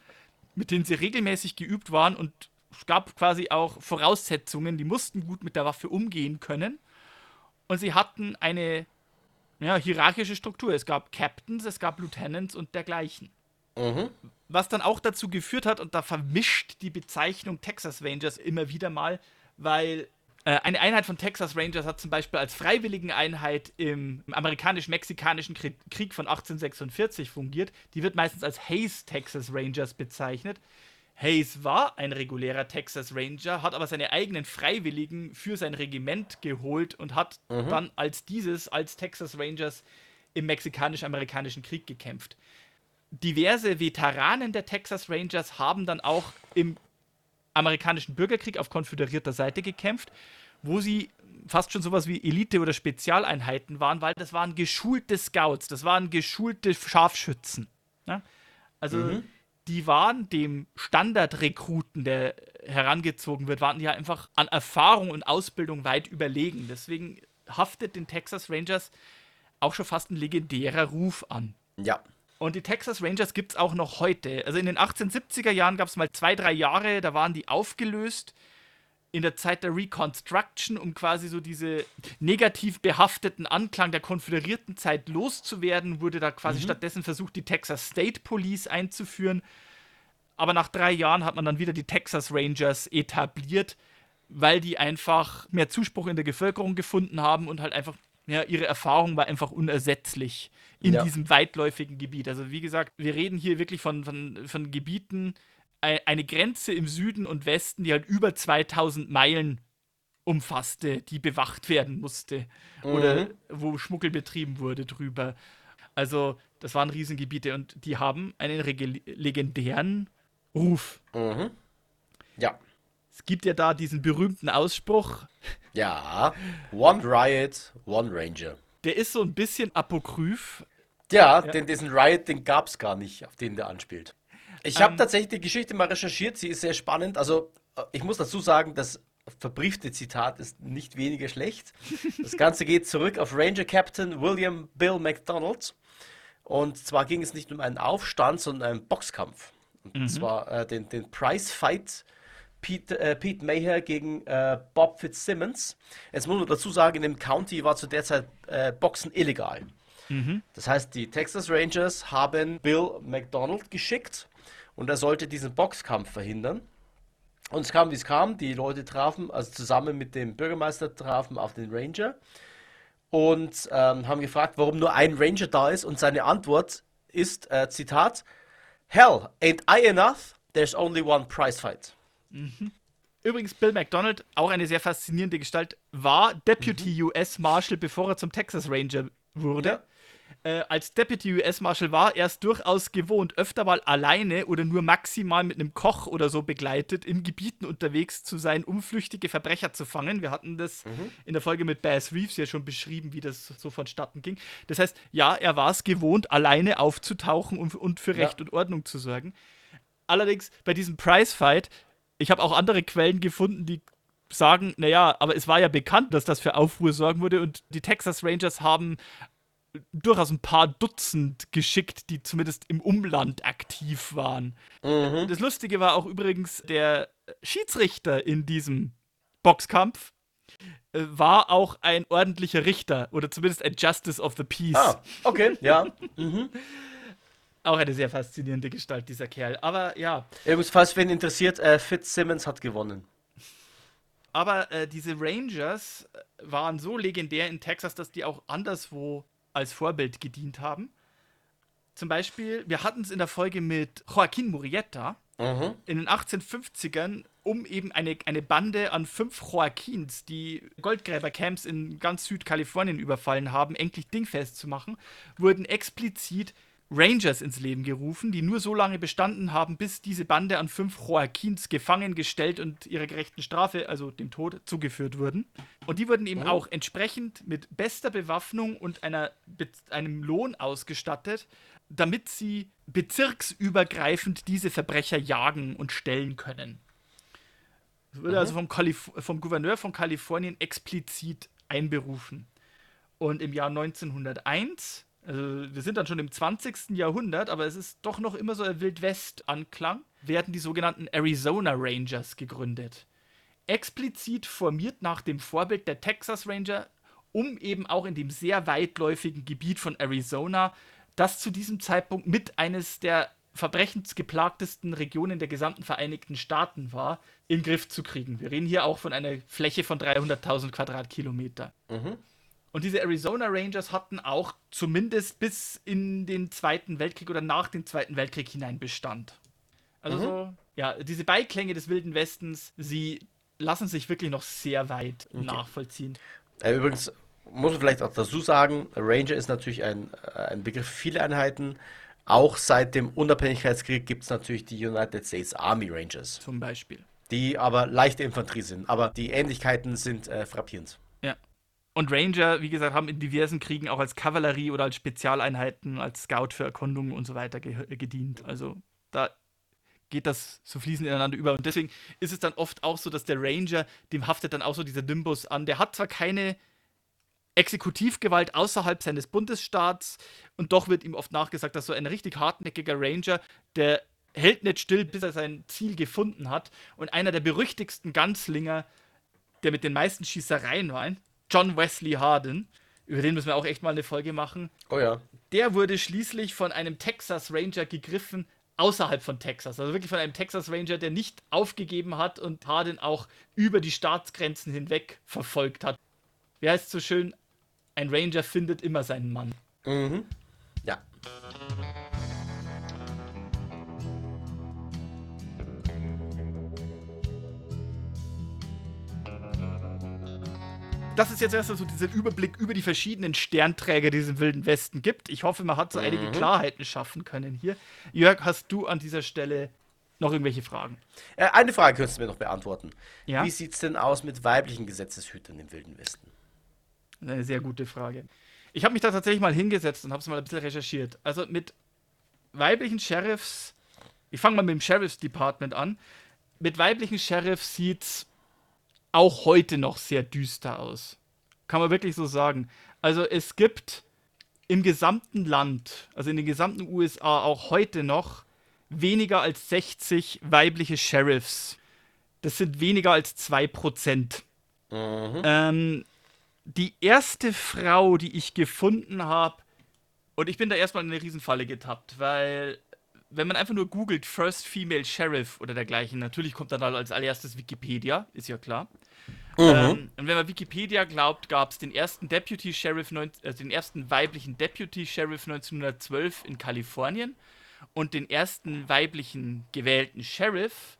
mit denen sie regelmäßig geübt waren und gab quasi auch Voraussetzungen, die mussten gut mit der Waffe umgehen können. Und sie hatten eine ja, hierarchische Struktur. Es gab Captains, es gab Lieutenants und dergleichen. Mhm. Was dann auch dazu geführt hat, und da vermischt die Bezeichnung Texas Rangers immer wieder mal, weil äh, eine Einheit von Texas Rangers hat zum Beispiel als Freiwilligeneinheit im, im amerikanisch-mexikanischen Krieg von 1846 fungiert. Die wird meistens als Hayes Texas Rangers bezeichnet. Hayes war ein regulärer Texas Ranger, hat aber seine eigenen Freiwilligen für sein Regiment geholt und hat Mhm. dann als dieses, als Texas Rangers im mexikanisch-amerikanischen Krieg gekämpft. Diverse Veteranen der Texas Rangers haben dann auch im amerikanischen Bürgerkrieg auf konföderierter Seite gekämpft, wo sie fast schon sowas wie Elite- oder Spezialeinheiten waren, weil das waren geschulte Scouts, das waren geschulte Scharfschützen. Ja? Also Mhm. Die waren dem Standardrekruten, der herangezogen wird, waren ja einfach an Erfahrung und Ausbildung weit überlegen. Deswegen haftet den Texas Rangers auch schon fast ein legendärer Ruf an. Ja. Und die Texas Rangers gibt es auch noch heute. Also in den 1870er Jahren gab es mal zwei, drei Jahre, da waren die aufgelöst. In der Zeit der Reconstruction, um quasi so diese negativ behafteten Anklang der konföderierten Zeit loszuwerden, wurde da quasi stattdessen versucht, die Texas State Police einzuführen. Aber nach drei Jahren hat man dann wieder die Texas Rangers etabliert, weil die einfach mehr Zuspruch in der Bevölkerung gefunden haben und halt einfach, ja, ihre Erfahrung war einfach unersetzlich in Ja. diesem weitläufigen Gebiet. Also wie gesagt, wir reden hier wirklich von, von, von Gebieten, eine Grenze im Süden und Westen, die halt über 2000 Meilen umfasste, die bewacht werden musste oder Mhm. wo Schmuggel betrieben wurde drüber. Also das waren Riesengebiete und die haben einen legendären Ruf. Mhm. Ja. Es gibt ja da diesen berühmten Ausspruch, Ja. One Riot, One Ranger. der ist so ein bisschen apokryph, Ja, denn diesen Riot, den gab's gar nicht, auf den der anspielt. Ich habe ähm, tatsächlich die Geschichte mal recherchiert, sie ist sehr spannend. Also, äh, ich muss dazu sagen, das verbriefte Zitat ist nicht weniger schlecht. Das Ganze geht zurück auf Ranger Captain William Bill McDonald. Und zwar ging es nicht um einen Aufstand, sondern einen Boxkampf. Und mhm. zwar äh, den, den Price Fight Pete, äh, Pete Maher gegen äh, Bob Fitzsimmons. Jetzt muss man dazu sagen, in dem County war zu der Zeit äh, Boxen illegal. Mhm. Das heißt, die Texas Rangers haben Bill McDonald geschickt und er sollte diesen Boxkampf verhindern. Und es kam, wie es kam. Die Leute trafen, also zusammen mit dem Bürgermeister trafen auf den Ranger und ähm, haben gefragt, warum nur ein Ranger da ist. Und seine Antwort ist, äh, Zitat, Hell, ain't I enough? There's only one prize fight. Mhm. Übrigens, Bill McDonald, auch eine sehr faszinierende Gestalt, war Deputy mhm. US Marshal, bevor er zum Texas Ranger wurde. Ja äh, als Deputy US Marshal war er es durchaus gewohnt, öfter mal alleine oder nur maximal mit einem Koch oder so begleitet in Gebieten unterwegs zu sein, um flüchtige Verbrecher zu fangen. Wir hatten das mhm. in der Folge mit Bass Reeves ja schon beschrieben, wie das so vonstatten ging. Das heißt, ja, er war es gewohnt, alleine aufzutauchen und, und für Recht ja. und Ordnung zu sorgen. Allerdings bei diesem Prizefight, ich habe auch andere Quellen gefunden, die sagen, naja, aber es war ja bekannt, dass das für Aufruhr sorgen würde und die Texas Rangers haben durchaus ein paar Dutzend geschickt, die zumindest im Umland aktiv waren. Mhm. Das Lustige war auch übrigens, der Schiedsrichter in diesem Boxkampf äh, war auch ein ordentlicher Richter oder zumindest ein Justice of the Peace. Ah, okay, ja. mhm. Auch eine sehr faszinierende Gestalt, dieser Kerl. Aber ja. Übrigens, falls wen interessiert, äh, Fitzsimmons hat gewonnen. Aber äh, diese Rangers äh, waren so legendär in Texas, dass die auch anderswo als Vorbild gedient haben. Zum Beispiel, wir hatten es in der Folge mit Joaquin Murrieta mhm. in den 1850ern, um eben eine, eine Bande an fünf Joaquins, die Goldgräbercamps in ganz Südkalifornien überfallen haben, endlich dingfest zu machen, wurden explizit Rangers ins Leben gerufen, die nur so lange bestanden haben, bis diese Bande an fünf Joaquins gefangen gestellt und ihrer gerechten Strafe, also dem Tod, zugeführt wurden. Und die wurden eben oh. auch entsprechend mit bester Bewaffnung und einer, einem Lohn ausgestattet, damit sie bezirksübergreifend diese Verbrecher jagen und stellen können. Das wurde mhm. also vom, Kalif vom Gouverneur von Kalifornien explizit einberufen. Und im Jahr 1901 also wir sind dann schon im 20. Jahrhundert, aber es ist doch noch immer so ein Wildwest-Anklang, werden die sogenannten Arizona Rangers gegründet. Explizit formiert nach dem Vorbild der Texas Ranger, um eben auch in dem sehr weitläufigen Gebiet von Arizona, das zu diesem Zeitpunkt mit eines der verbrechensgeplagtesten Regionen der gesamten Vereinigten Staaten war, in den Griff zu kriegen. Wir reden hier auch von einer Fläche von 300.000 Quadratkilometer. Mhm. Und diese Arizona Rangers hatten auch zumindest bis in den Zweiten Weltkrieg oder nach dem Zweiten Weltkrieg hinein Bestand. Also mhm. so, ja, diese Beiklänge des Wilden Westens, sie lassen sich wirklich noch sehr weit okay. nachvollziehen. Äh, übrigens muss man vielleicht auch dazu sagen, Ranger ist natürlich ein, äh, ein Begriff für viele Einheiten. Auch seit dem Unabhängigkeitskrieg gibt es natürlich die United States Army Rangers. Zum Beispiel. Die aber leichte Infanterie sind. Aber die Ähnlichkeiten sind äh, frappierend. Und Ranger, wie gesagt, haben in diversen Kriegen auch als Kavallerie oder als Spezialeinheiten, als Scout für Erkundungen und so weiter ge gedient. Also da geht das so fließend ineinander über. Und deswegen ist es dann oft auch so, dass der Ranger, dem haftet dann auch so dieser Nimbus an. Der hat zwar keine Exekutivgewalt außerhalb seines Bundesstaats und doch wird ihm oft nachgesagt, dass so ein richtig hartnäckiger Ranger, der hält nicht still, bis er sein Ziel gefunden hat. Und einer der berüchtigsten Ganzlinger, der mit den meisten Schießereien war, John Wesley Harden, über den müssen wir auch echt mal eine Folge machen. Oh ja. Der wurde schließlich von einem Texas Ranger gegriffen, außerhalb von Texas. Also wirklich von einem Texas Ranger, der nicht aufgegeben hat und Harden auch über die Staatsgrenzen hinweg verfolgt hat. Wie heißt es so schön? Ein Ranger findet immer seinen Mann. Mhm. Das ist jetzt erst so dieser Überblick über die verschiedenen Sternträger, die es im Wilden Westen gibt. Ich hoffe, man hat so einige mhm. Klarheiten schaffen können hier. Jörg, hast du an dieser Stelle noch irgendwelche Fragen? Äh, eine Frage könntest du mir noch beantworten. Ja? Wie sieht es denn aus mit weiblichen Gesetzeshütern im Wilden Westen? Eine sehr gute Frage. Ich habe mich da tatsächlich mal hingesetzt und habe es mal ein bisschen recherchiert. Also mit weiblichen Sheriffs Ich fange mal mit dem Sheriff's Department an. Mit weiblichen Sheriffs sieht's auch heute noch sehr düster aus. Kann man wirklich so sagen. Also es gibt im gesamten Land, also in den gesamten USA auch heute noch weniger als 60 weibliche Sheriffs. Das sind weniger als 2%. Mhm. Ähm, die erste Frau, die ich gefunden habe, und ich bin da erstmal in eine Riesenfalle getappt, weil wenn man einfach nur googelt First Female Sheriff oder dergleichen, natürlich kommt dann als allererstes Wikipedia, ist ja klar. Mhm. Ähm, und wenn man Wikipedia glaubt, gab es den ersten Deputy Sheriff, äh, den ersten weiblichen Deputy Sheriff 1912 in Kalifornien und den ersten weiblichen gewählten Sheriff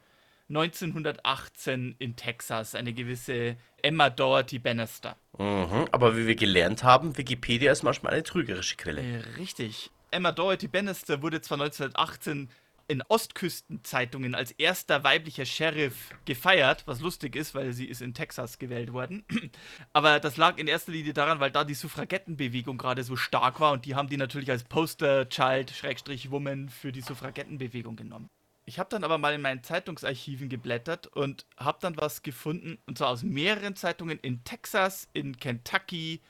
1918 in Texas, eine gewisse Emma Doherty Bannister. Mhm, aber wie wir gelernt haben, Wikipedia ist manchmal eine trügerische Quelle. Äh, richtig. Emma Doherty Bannister wurde zwar 1918 in Ostküstenzeitungen als erster weiblicher Sheriff gefeiert, was lustig ist, weil sie ist in Texas gewählt worden. Aber das lag in erster Linie daran, weil da die Suffragettenbewegung gerade so stark war und die haben die natürlich als Poster-Child, Schrägstrich Woman für die Suffragettenbewegung genommen. Ich habe dann aber mal in meinen Zeitungsarchiven geblättert und habe dann was gefunden, und zwar aus mehreren Zeitungen in Texas, in Kentucky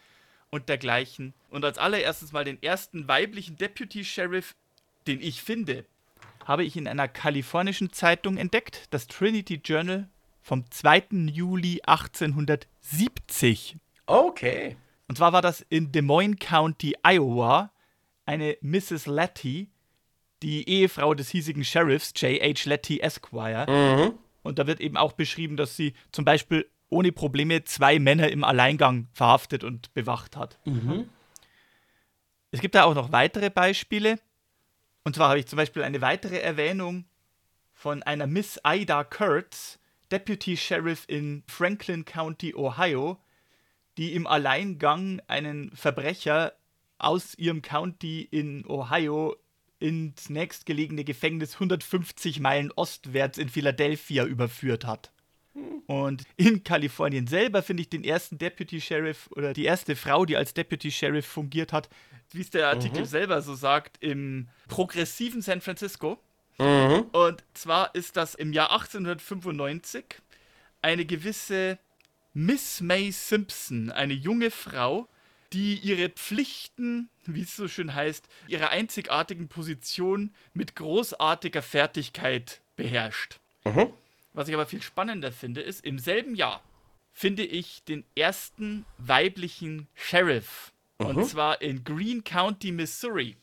und dergleichen. Und als allererstes mal den ersten weiblichen Deputy Sheriff, den ich finde, habe ich in einer kalifornischen Zeitung entdeckt, das Trinity Journal vom 2. Juli 1870. Okay. Und zwar war das in Des Moines County, Iowa, eine Mrs. Letty, die Ehefrau des hiesigen Sheriffs J.H. Letty Esquire. Mhm. Und da wird eben auch beschrieben, dass sie zum Beispiel ohne Probleme zwei Männer im Alleingang verhaftet und bewacht hat. Mhm. Es gibt da auch noch weitere Beispiele. Und zwar habe ich zum Beispiel eine weitere Erwähnung von einer Miss Ida Kurtz, Deputy Sheriff in Franklin County, Ohio, die im Alleingang einen Verbrecher aus ihrem County in Ohio ins nächstgelegene Gefängnis 150 Meilen ostwärts in Philadelphia überführt hat. Und in Kalifornien selber finde ich den ersten Deputy Sheriff oder die erste Frau, die als Deputy Sheriff fungiert hat, wie es der Artikel mhm. selber so sagt, im progressiven San Francisco. Mhm. Und zwar ist das im Jahr 1895 eine gewisse Miss May Simpson, eine junge Frau, die ihre Pflichten, wie es so schön heißt, ihrer einzigartigen Position mit großartiger Fertigkeit beherrscht. Mhm. Was ich aber viel spannender finde, ist, im selben Jahr finde ich den ersten weiblichen Sheriff. Mhm. Und zwar in Greene County, Missouri.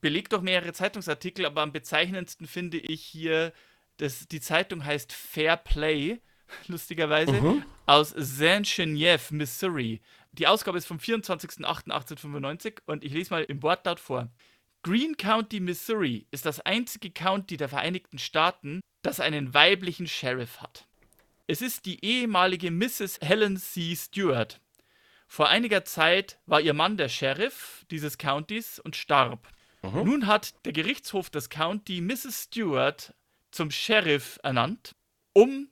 Belegt doch mehrere Zeitungsartikel, aber am bezeichnendsten finde ich hier, dass die Zeitung heißt Fair Play, lustigerweise, mhm. aus Saint Genevieve, Missouri. Die Ausgabe ist vom 24.08.1895 und ich lese mal im Wortlaut vor. Greene County, Missouri ist das einzige County der Vereinigten Staaten, das einen weiblichen Sheriff hat. Es ist die ehemalige Mrs. Helen C. Stewart. Vor einiger Zeit war ihr Mann der Sheriff dieses Countys und starb. Mhm. Nun hat der Gerichtshof des County Mrs. Stewart zum Sheriff ernannt, um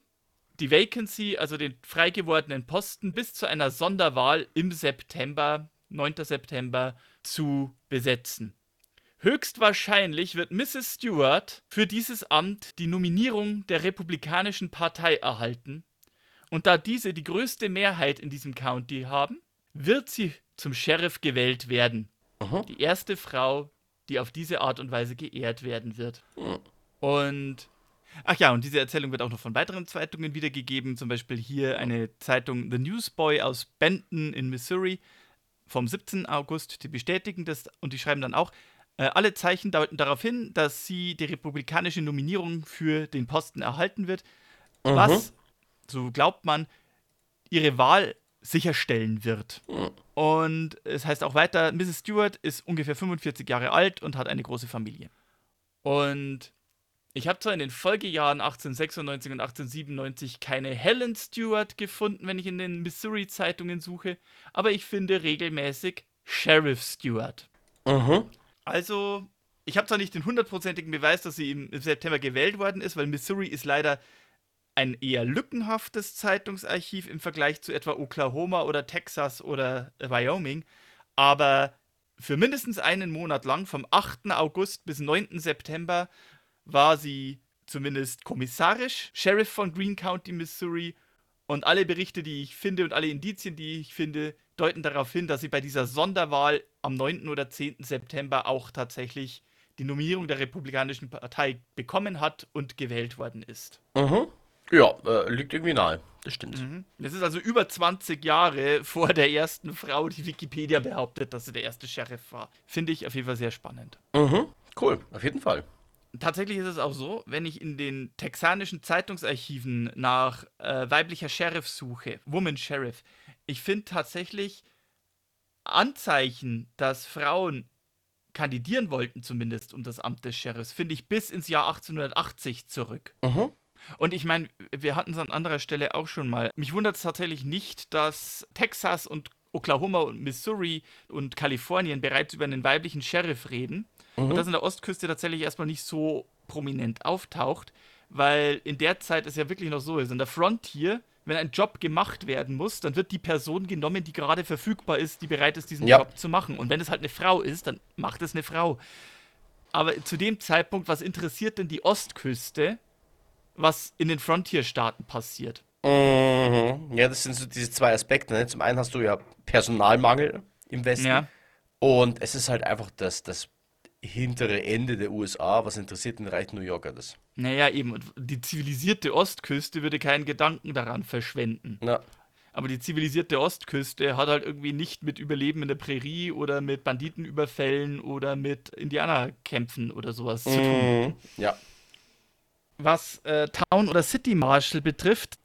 die Vacancy, also den frei gewordenen Posten, bis zu einer Sonderwahl im September, 9. September, zu besetzen. Höchstwahrscheinlich wird Mrs. Stewart für dieses Amt die Nominierung der Republikanischen Partei erhalten. Und da diese die größte Mehrheit in diesem County haben, wird sie zum Sheriff gewählt werden. Aha. Die erste Frau, die auf diese Art und Weise geehrt werden wird. Und Ach ja, und diese Erzählung wird auch noch von weiteren Zeitungen wiedergegeben. Zum Beispiel hier eine Zeitung The Newsboy aus Benton in Missouri vom 17. August. Die bestätigen das und die schreiben dann auch, alle Zeichen deuten darauf hin, dass sie die republikanische Nominierung für den Posten erhalten wird, mhm. was, so glaubt man, ihre Wahl sicherstellen wird. Mhm. Und es heißt auch weiter, Mrs. Stewart ist ungefähr 45 Jahre alt und hat eine große Familie. Und ich habe zwar in den Folgejahren 1896 und 1897 keine Helen Stewart gefunden, wenn ich in den Missouri-Zeitungen suche, aber ich finde regelmäßig Sheriff Stewart. Mhm. Also, ich habe zwar nicht den hundertprozentigen Beweis, dass sie im September gewählt worden ist, weil Missouri ist leider ein eher lückenhaftes Zeitungsarchiv im Vergleich zu etwa Oklahoma oder Texas oder Wyoming. Aber für mindestens einen Monat lang, vom 8. August bis 9. September, war sie zumindest kommissarisch Sheriff von Green County, Missouri. Und alle Berichte, die ich finde und alle Indizien, die ich finde, deuten darauf hin, dass sie bei dieser Sonderwahl am 9. oder 10. September auch tatsächlich die Nominierung der Republikanischen Partei bekommen hat und gewählt worden ist. Mhm. Ja, äh, liegt irgendwie nahe. Das stimmt. Mhm. Das ist also über 20 Jahre vor der ersten Frau, die Wikipedia behauptet, dass sie der erste Sheriff war. Finde ich auf jeden Fall sehr spannend. Mhm. Cool, auf jeden Fall. Tatsächlich ist es auch so, wenn ich in den texanischen Zeitungsarchiven nach äh, weiblicher Sheriff suche, Woman Sheriff, ich finde tatsächlich Anzeichen, dass Frauen kandidieren wollten, zumindest um das Amt des Sheriffs, finde ich bis ins Jahr 1880 zurück. Mhm. Und ich meine, wir hatten es an anderer Stelle auch schon mal. Mich wundert es tatsächlich nicht, dass Texas und Oklahoma und Missouri und Kalifornien bereits über einen weiblichen Sheriff reden mhm. und das in der Ostküste tatsächlich erstmal nicht so prominent auftaucht, weil in der Zeit es ja wirklich noch so ist. In der Frontier, wenn ein Job gemacht werden muss, dann wird die Person genommen, die gerade verfügbar ist, die bereit ist, diesen ja. Job zu machen. Und wenn es halt eine Frau ist, dann macht es eine Frau. Aber zu dem Zeitpunkt, was interessiert denn die Ostküste, was in den Frontier-Staaten passiert? Mhm. Ja, das sind so diese zwei Aspekte. Ne? Zum einen hast du ja Personalmangel im Westen. Ja. Und es ist halt einfach das, das hintere Ende der USA. Was interessiert den reichen New Yorker das? Naja, eben. Die zivilisierte Ostküste würde keinen Gedanken daran verschwenden. Ja. Aber die zivilisierte Ostküste hat halt irgendwie nicht mit Überleben in der Prärie oder mit Banditenüberfällen oder mit Indianerkämpfen oder sowas mhm. zu tun. Mhm. Ja. Was äh, Town- oder City Marshal betrifft,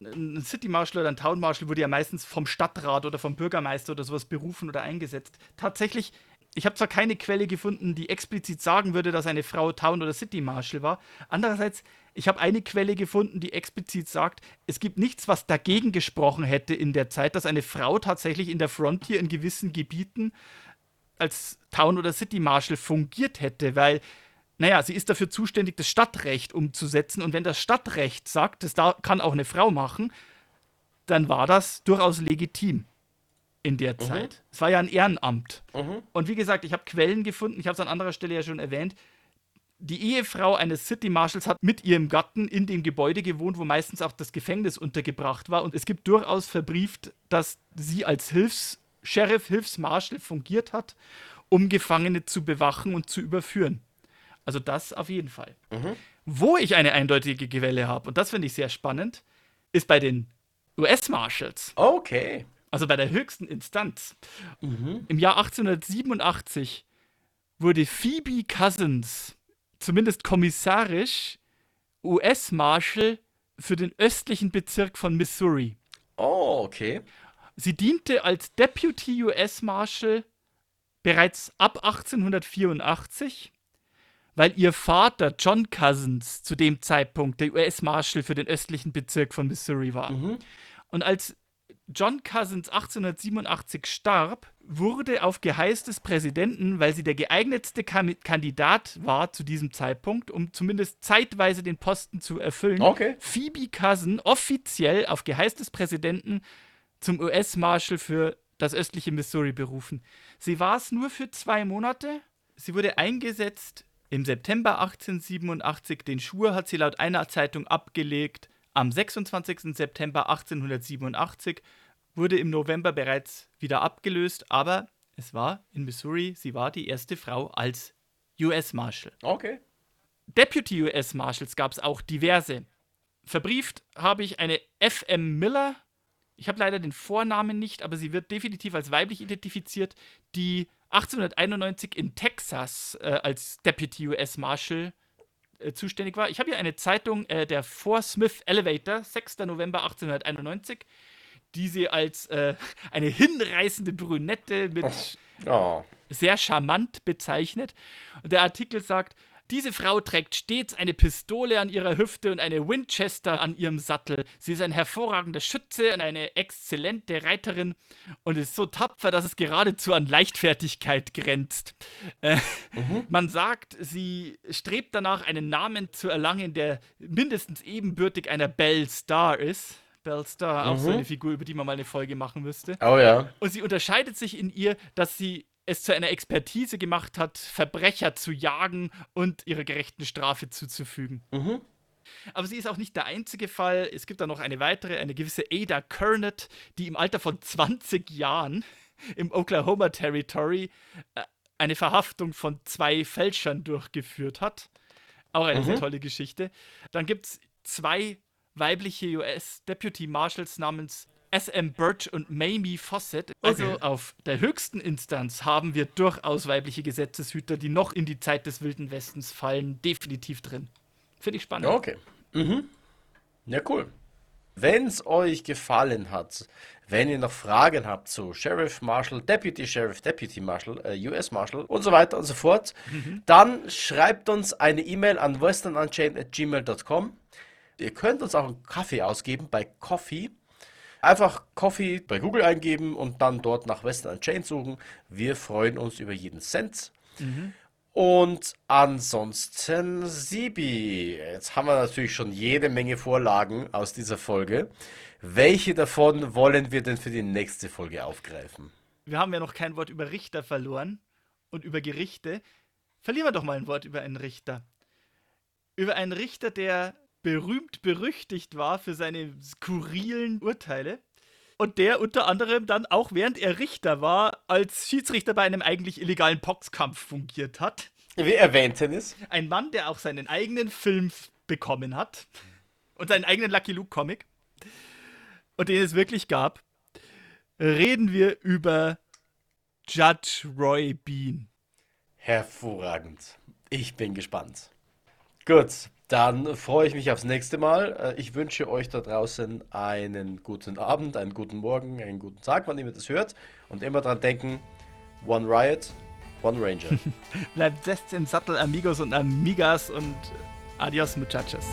ein City Marshal oder ein Town Marshal wurde ja meistens vom Stadtrat oder vom Bürgermeister oder sowas berufen oder eingesetzt. Tatsächlich ich habe zwar keine Quelle gefunden, die explizit sagen würde, dass eine Frau Town- oder City Marshal war. Andererseits, ich habe eine Quelle gefunden, die explizit sagt, es gibt nichts, was dagegen gesprochen hätte in der Zeit, dass eine Frau tatsächlich in der Frontier in gewissen Gebieten als Town- oder City Marshal fungiert hätte, weil, naja, sie ist dafür zuständig, das Stadtrecht umzusetzen. Und wenn das Stadtrecht sagt, das da kann auch eine Frau machen, dann war das durchaus legitim in der mhm. Zeit. Es war ja ein Ehrenamt. Mhm. Und wie gesagt, ich habe Quellen gefunden, ich habe es an anderer Stelle ja schon erwähnt. Die Ehefrau eines City Marshals hat mit ihrem Gatten in dem Gebäude gewohnt, wo meistens auch das Gefängnis untergebracht war. Und es gibt durchaus verbrieft, dass sie als Hilfs-Sheriff, Hilfsmarshal fungiert hat, um Gefangene zu bewachen und zu überführen. Also das auf jeden Fall. Mhm. Wo ich eine eindeutige Quelle habe, und das finde ich sehr spannend, ist bei den US-Marshals. Okay also bei der höchsten Instanz. Mhm. Im Jahr 1887 wurde Phoebe Cousins, zumindest kommissarisch, US-Marshal für den östlichen Bezirk von Missouri. Oh, okay. Sie diente als Deputy US Marshal bereits ab 1884, weil ihr Vater John Cousins zu dem Zeitpunkt der US Marshal für den östlichen Bezirk von Missouri war. Mhm. Und als John Cousins 1887 starb, wurde auf Geheiß des Präsidenten, weil sie der geeignetste Kandidat war zu diesem Zeitpunkt, um zumindest zeitweise den Posten zu erfüllen, okay. Phoebe Cousin offiziell auf Geheiß des Präsidenten zum US-Marshal für das östliche Missouri berufen. Sie war es nur für zwei Monate. Sie wurde eingesetzt im September 1887. Den Schwur hat sie laut einer Zeitung abgelegt am 26. September 1887 wurde im November bereits wieder abgelöst, aber es war in Missouri, sie war die erste Frau als US Marshal. Okay. Deputy US Marshals gab es auch diverse. Verbrieft habe ich eine F.M. Miller. Ich habe leider den Vornamen nicht, aber sie wird definitiv als weiblich identifiziert, die 1891 in Texas äh, als Deputy US Marshal äh, zuständig war. Ich habe hier eine Zeitung, äh, der Fort Smith Elevator, 6. November 1891, die sie als äh, eine hinreißende Brünette mit oh. sehr charmant bezeichnet. Und der Artikel sagt, diese Frau trägt stets eine Pistole an ihrer Hüfte und eine Winchester an ihrem Sattel. Sie ist ein hervorragender Schütze und eine exzellente Reiterin und ist so tapfer, dass es geradezu an Leichtfertigkeit grenzt. Äh, mhm. Man sagt, sie strebt danach, einen Namen zu erlangen, der mindestens ebenbürtig einer Belle Star ist. Belle Star, mhm. auch so eine Figur, über die man mal eine Folge machen müsste. Oh ja. Und sie unterscheidet sich in ihr, dass sie es zu einer Expertise gemacht hat, Verbrecher zu jagen und ihrer gerechten Strafe zuzufügen. Mhm. Aber sie ist auch nicht der einzige Fall. Es gibt da noch eine weitere, eine gewisse Ada Kernet, die im Alter von 20 Jahren im Oklahoma Territory äh, eine Verhaftung von zwei Fälschern durchgeführt hat. Auch eine mhm. sehr tolle Geschichte. Dann gibt es zwei weibliche US-Deputy Marshals namens S.M. Birch und Mamie Fawcett. Also okay. auf der höchsten Instanz haben wir durchaus weibliche Gesetzeshüter, die noch in die Zeit des Wilden Westens fallen, definitiv drin. Finde ich spannend. Okay. Mhm. Ja, cool. Wenn es euch gefallen hat, wenn ihr noch Fragen habt zu Sheriff Marshal, Deputy Sheriff, Deputy Marshal, äh, US Marshal und so weiter und so fort, mhm. dann schreibt uns eine E-Mail an westernunchained.gmail.com. Ihr könnt uns auch einen Kaffee ausgeben bei Coffee. Einfach Coffee bei Google eingeben und dann dort nach Western Unchained suchen. Wir freuen uns über jeden Cent. Mhm. Und ansonsten, Sibi, jetzt haben wir natürlich schon jede Menge Vorlagen aus dieser Folge. Welche davon wollen wir denn für die nächste Folge aufgreifen? Wir haben ja noch kein Wort über Richter verloren und über Gerichte. Verlieren wir doch mal ein Wort über einen Richter. Über einen Richter, der berühmt berüchtigt war für seine skurrilen Urteile. Und der unter anderem dann auch während er Richter war, als Schiedsrichter bei einem eigentlich illegalen Boxkampf fungiert hat. Wie erwähnten ist. Ein Mann, der auch seinen eigenen Film bekommen hat. Und seinen eigenen Lucky Luke Comic. Und den es wirklich gab. Reden wir über Judge Roy Bean. Hervorragend. Ich bin gespannt. Gut, dann freue ich mich aufs nächste Mal. Äh, ich wünsche euch da draußen einen guten Abend, einen guten Morgen, einen guten Tag, wann ihr das hört. Und immer dran denken, One Riot, One Ranger. Bleibt fest im Sattel, Amigos und Amigas und adios, muchachos.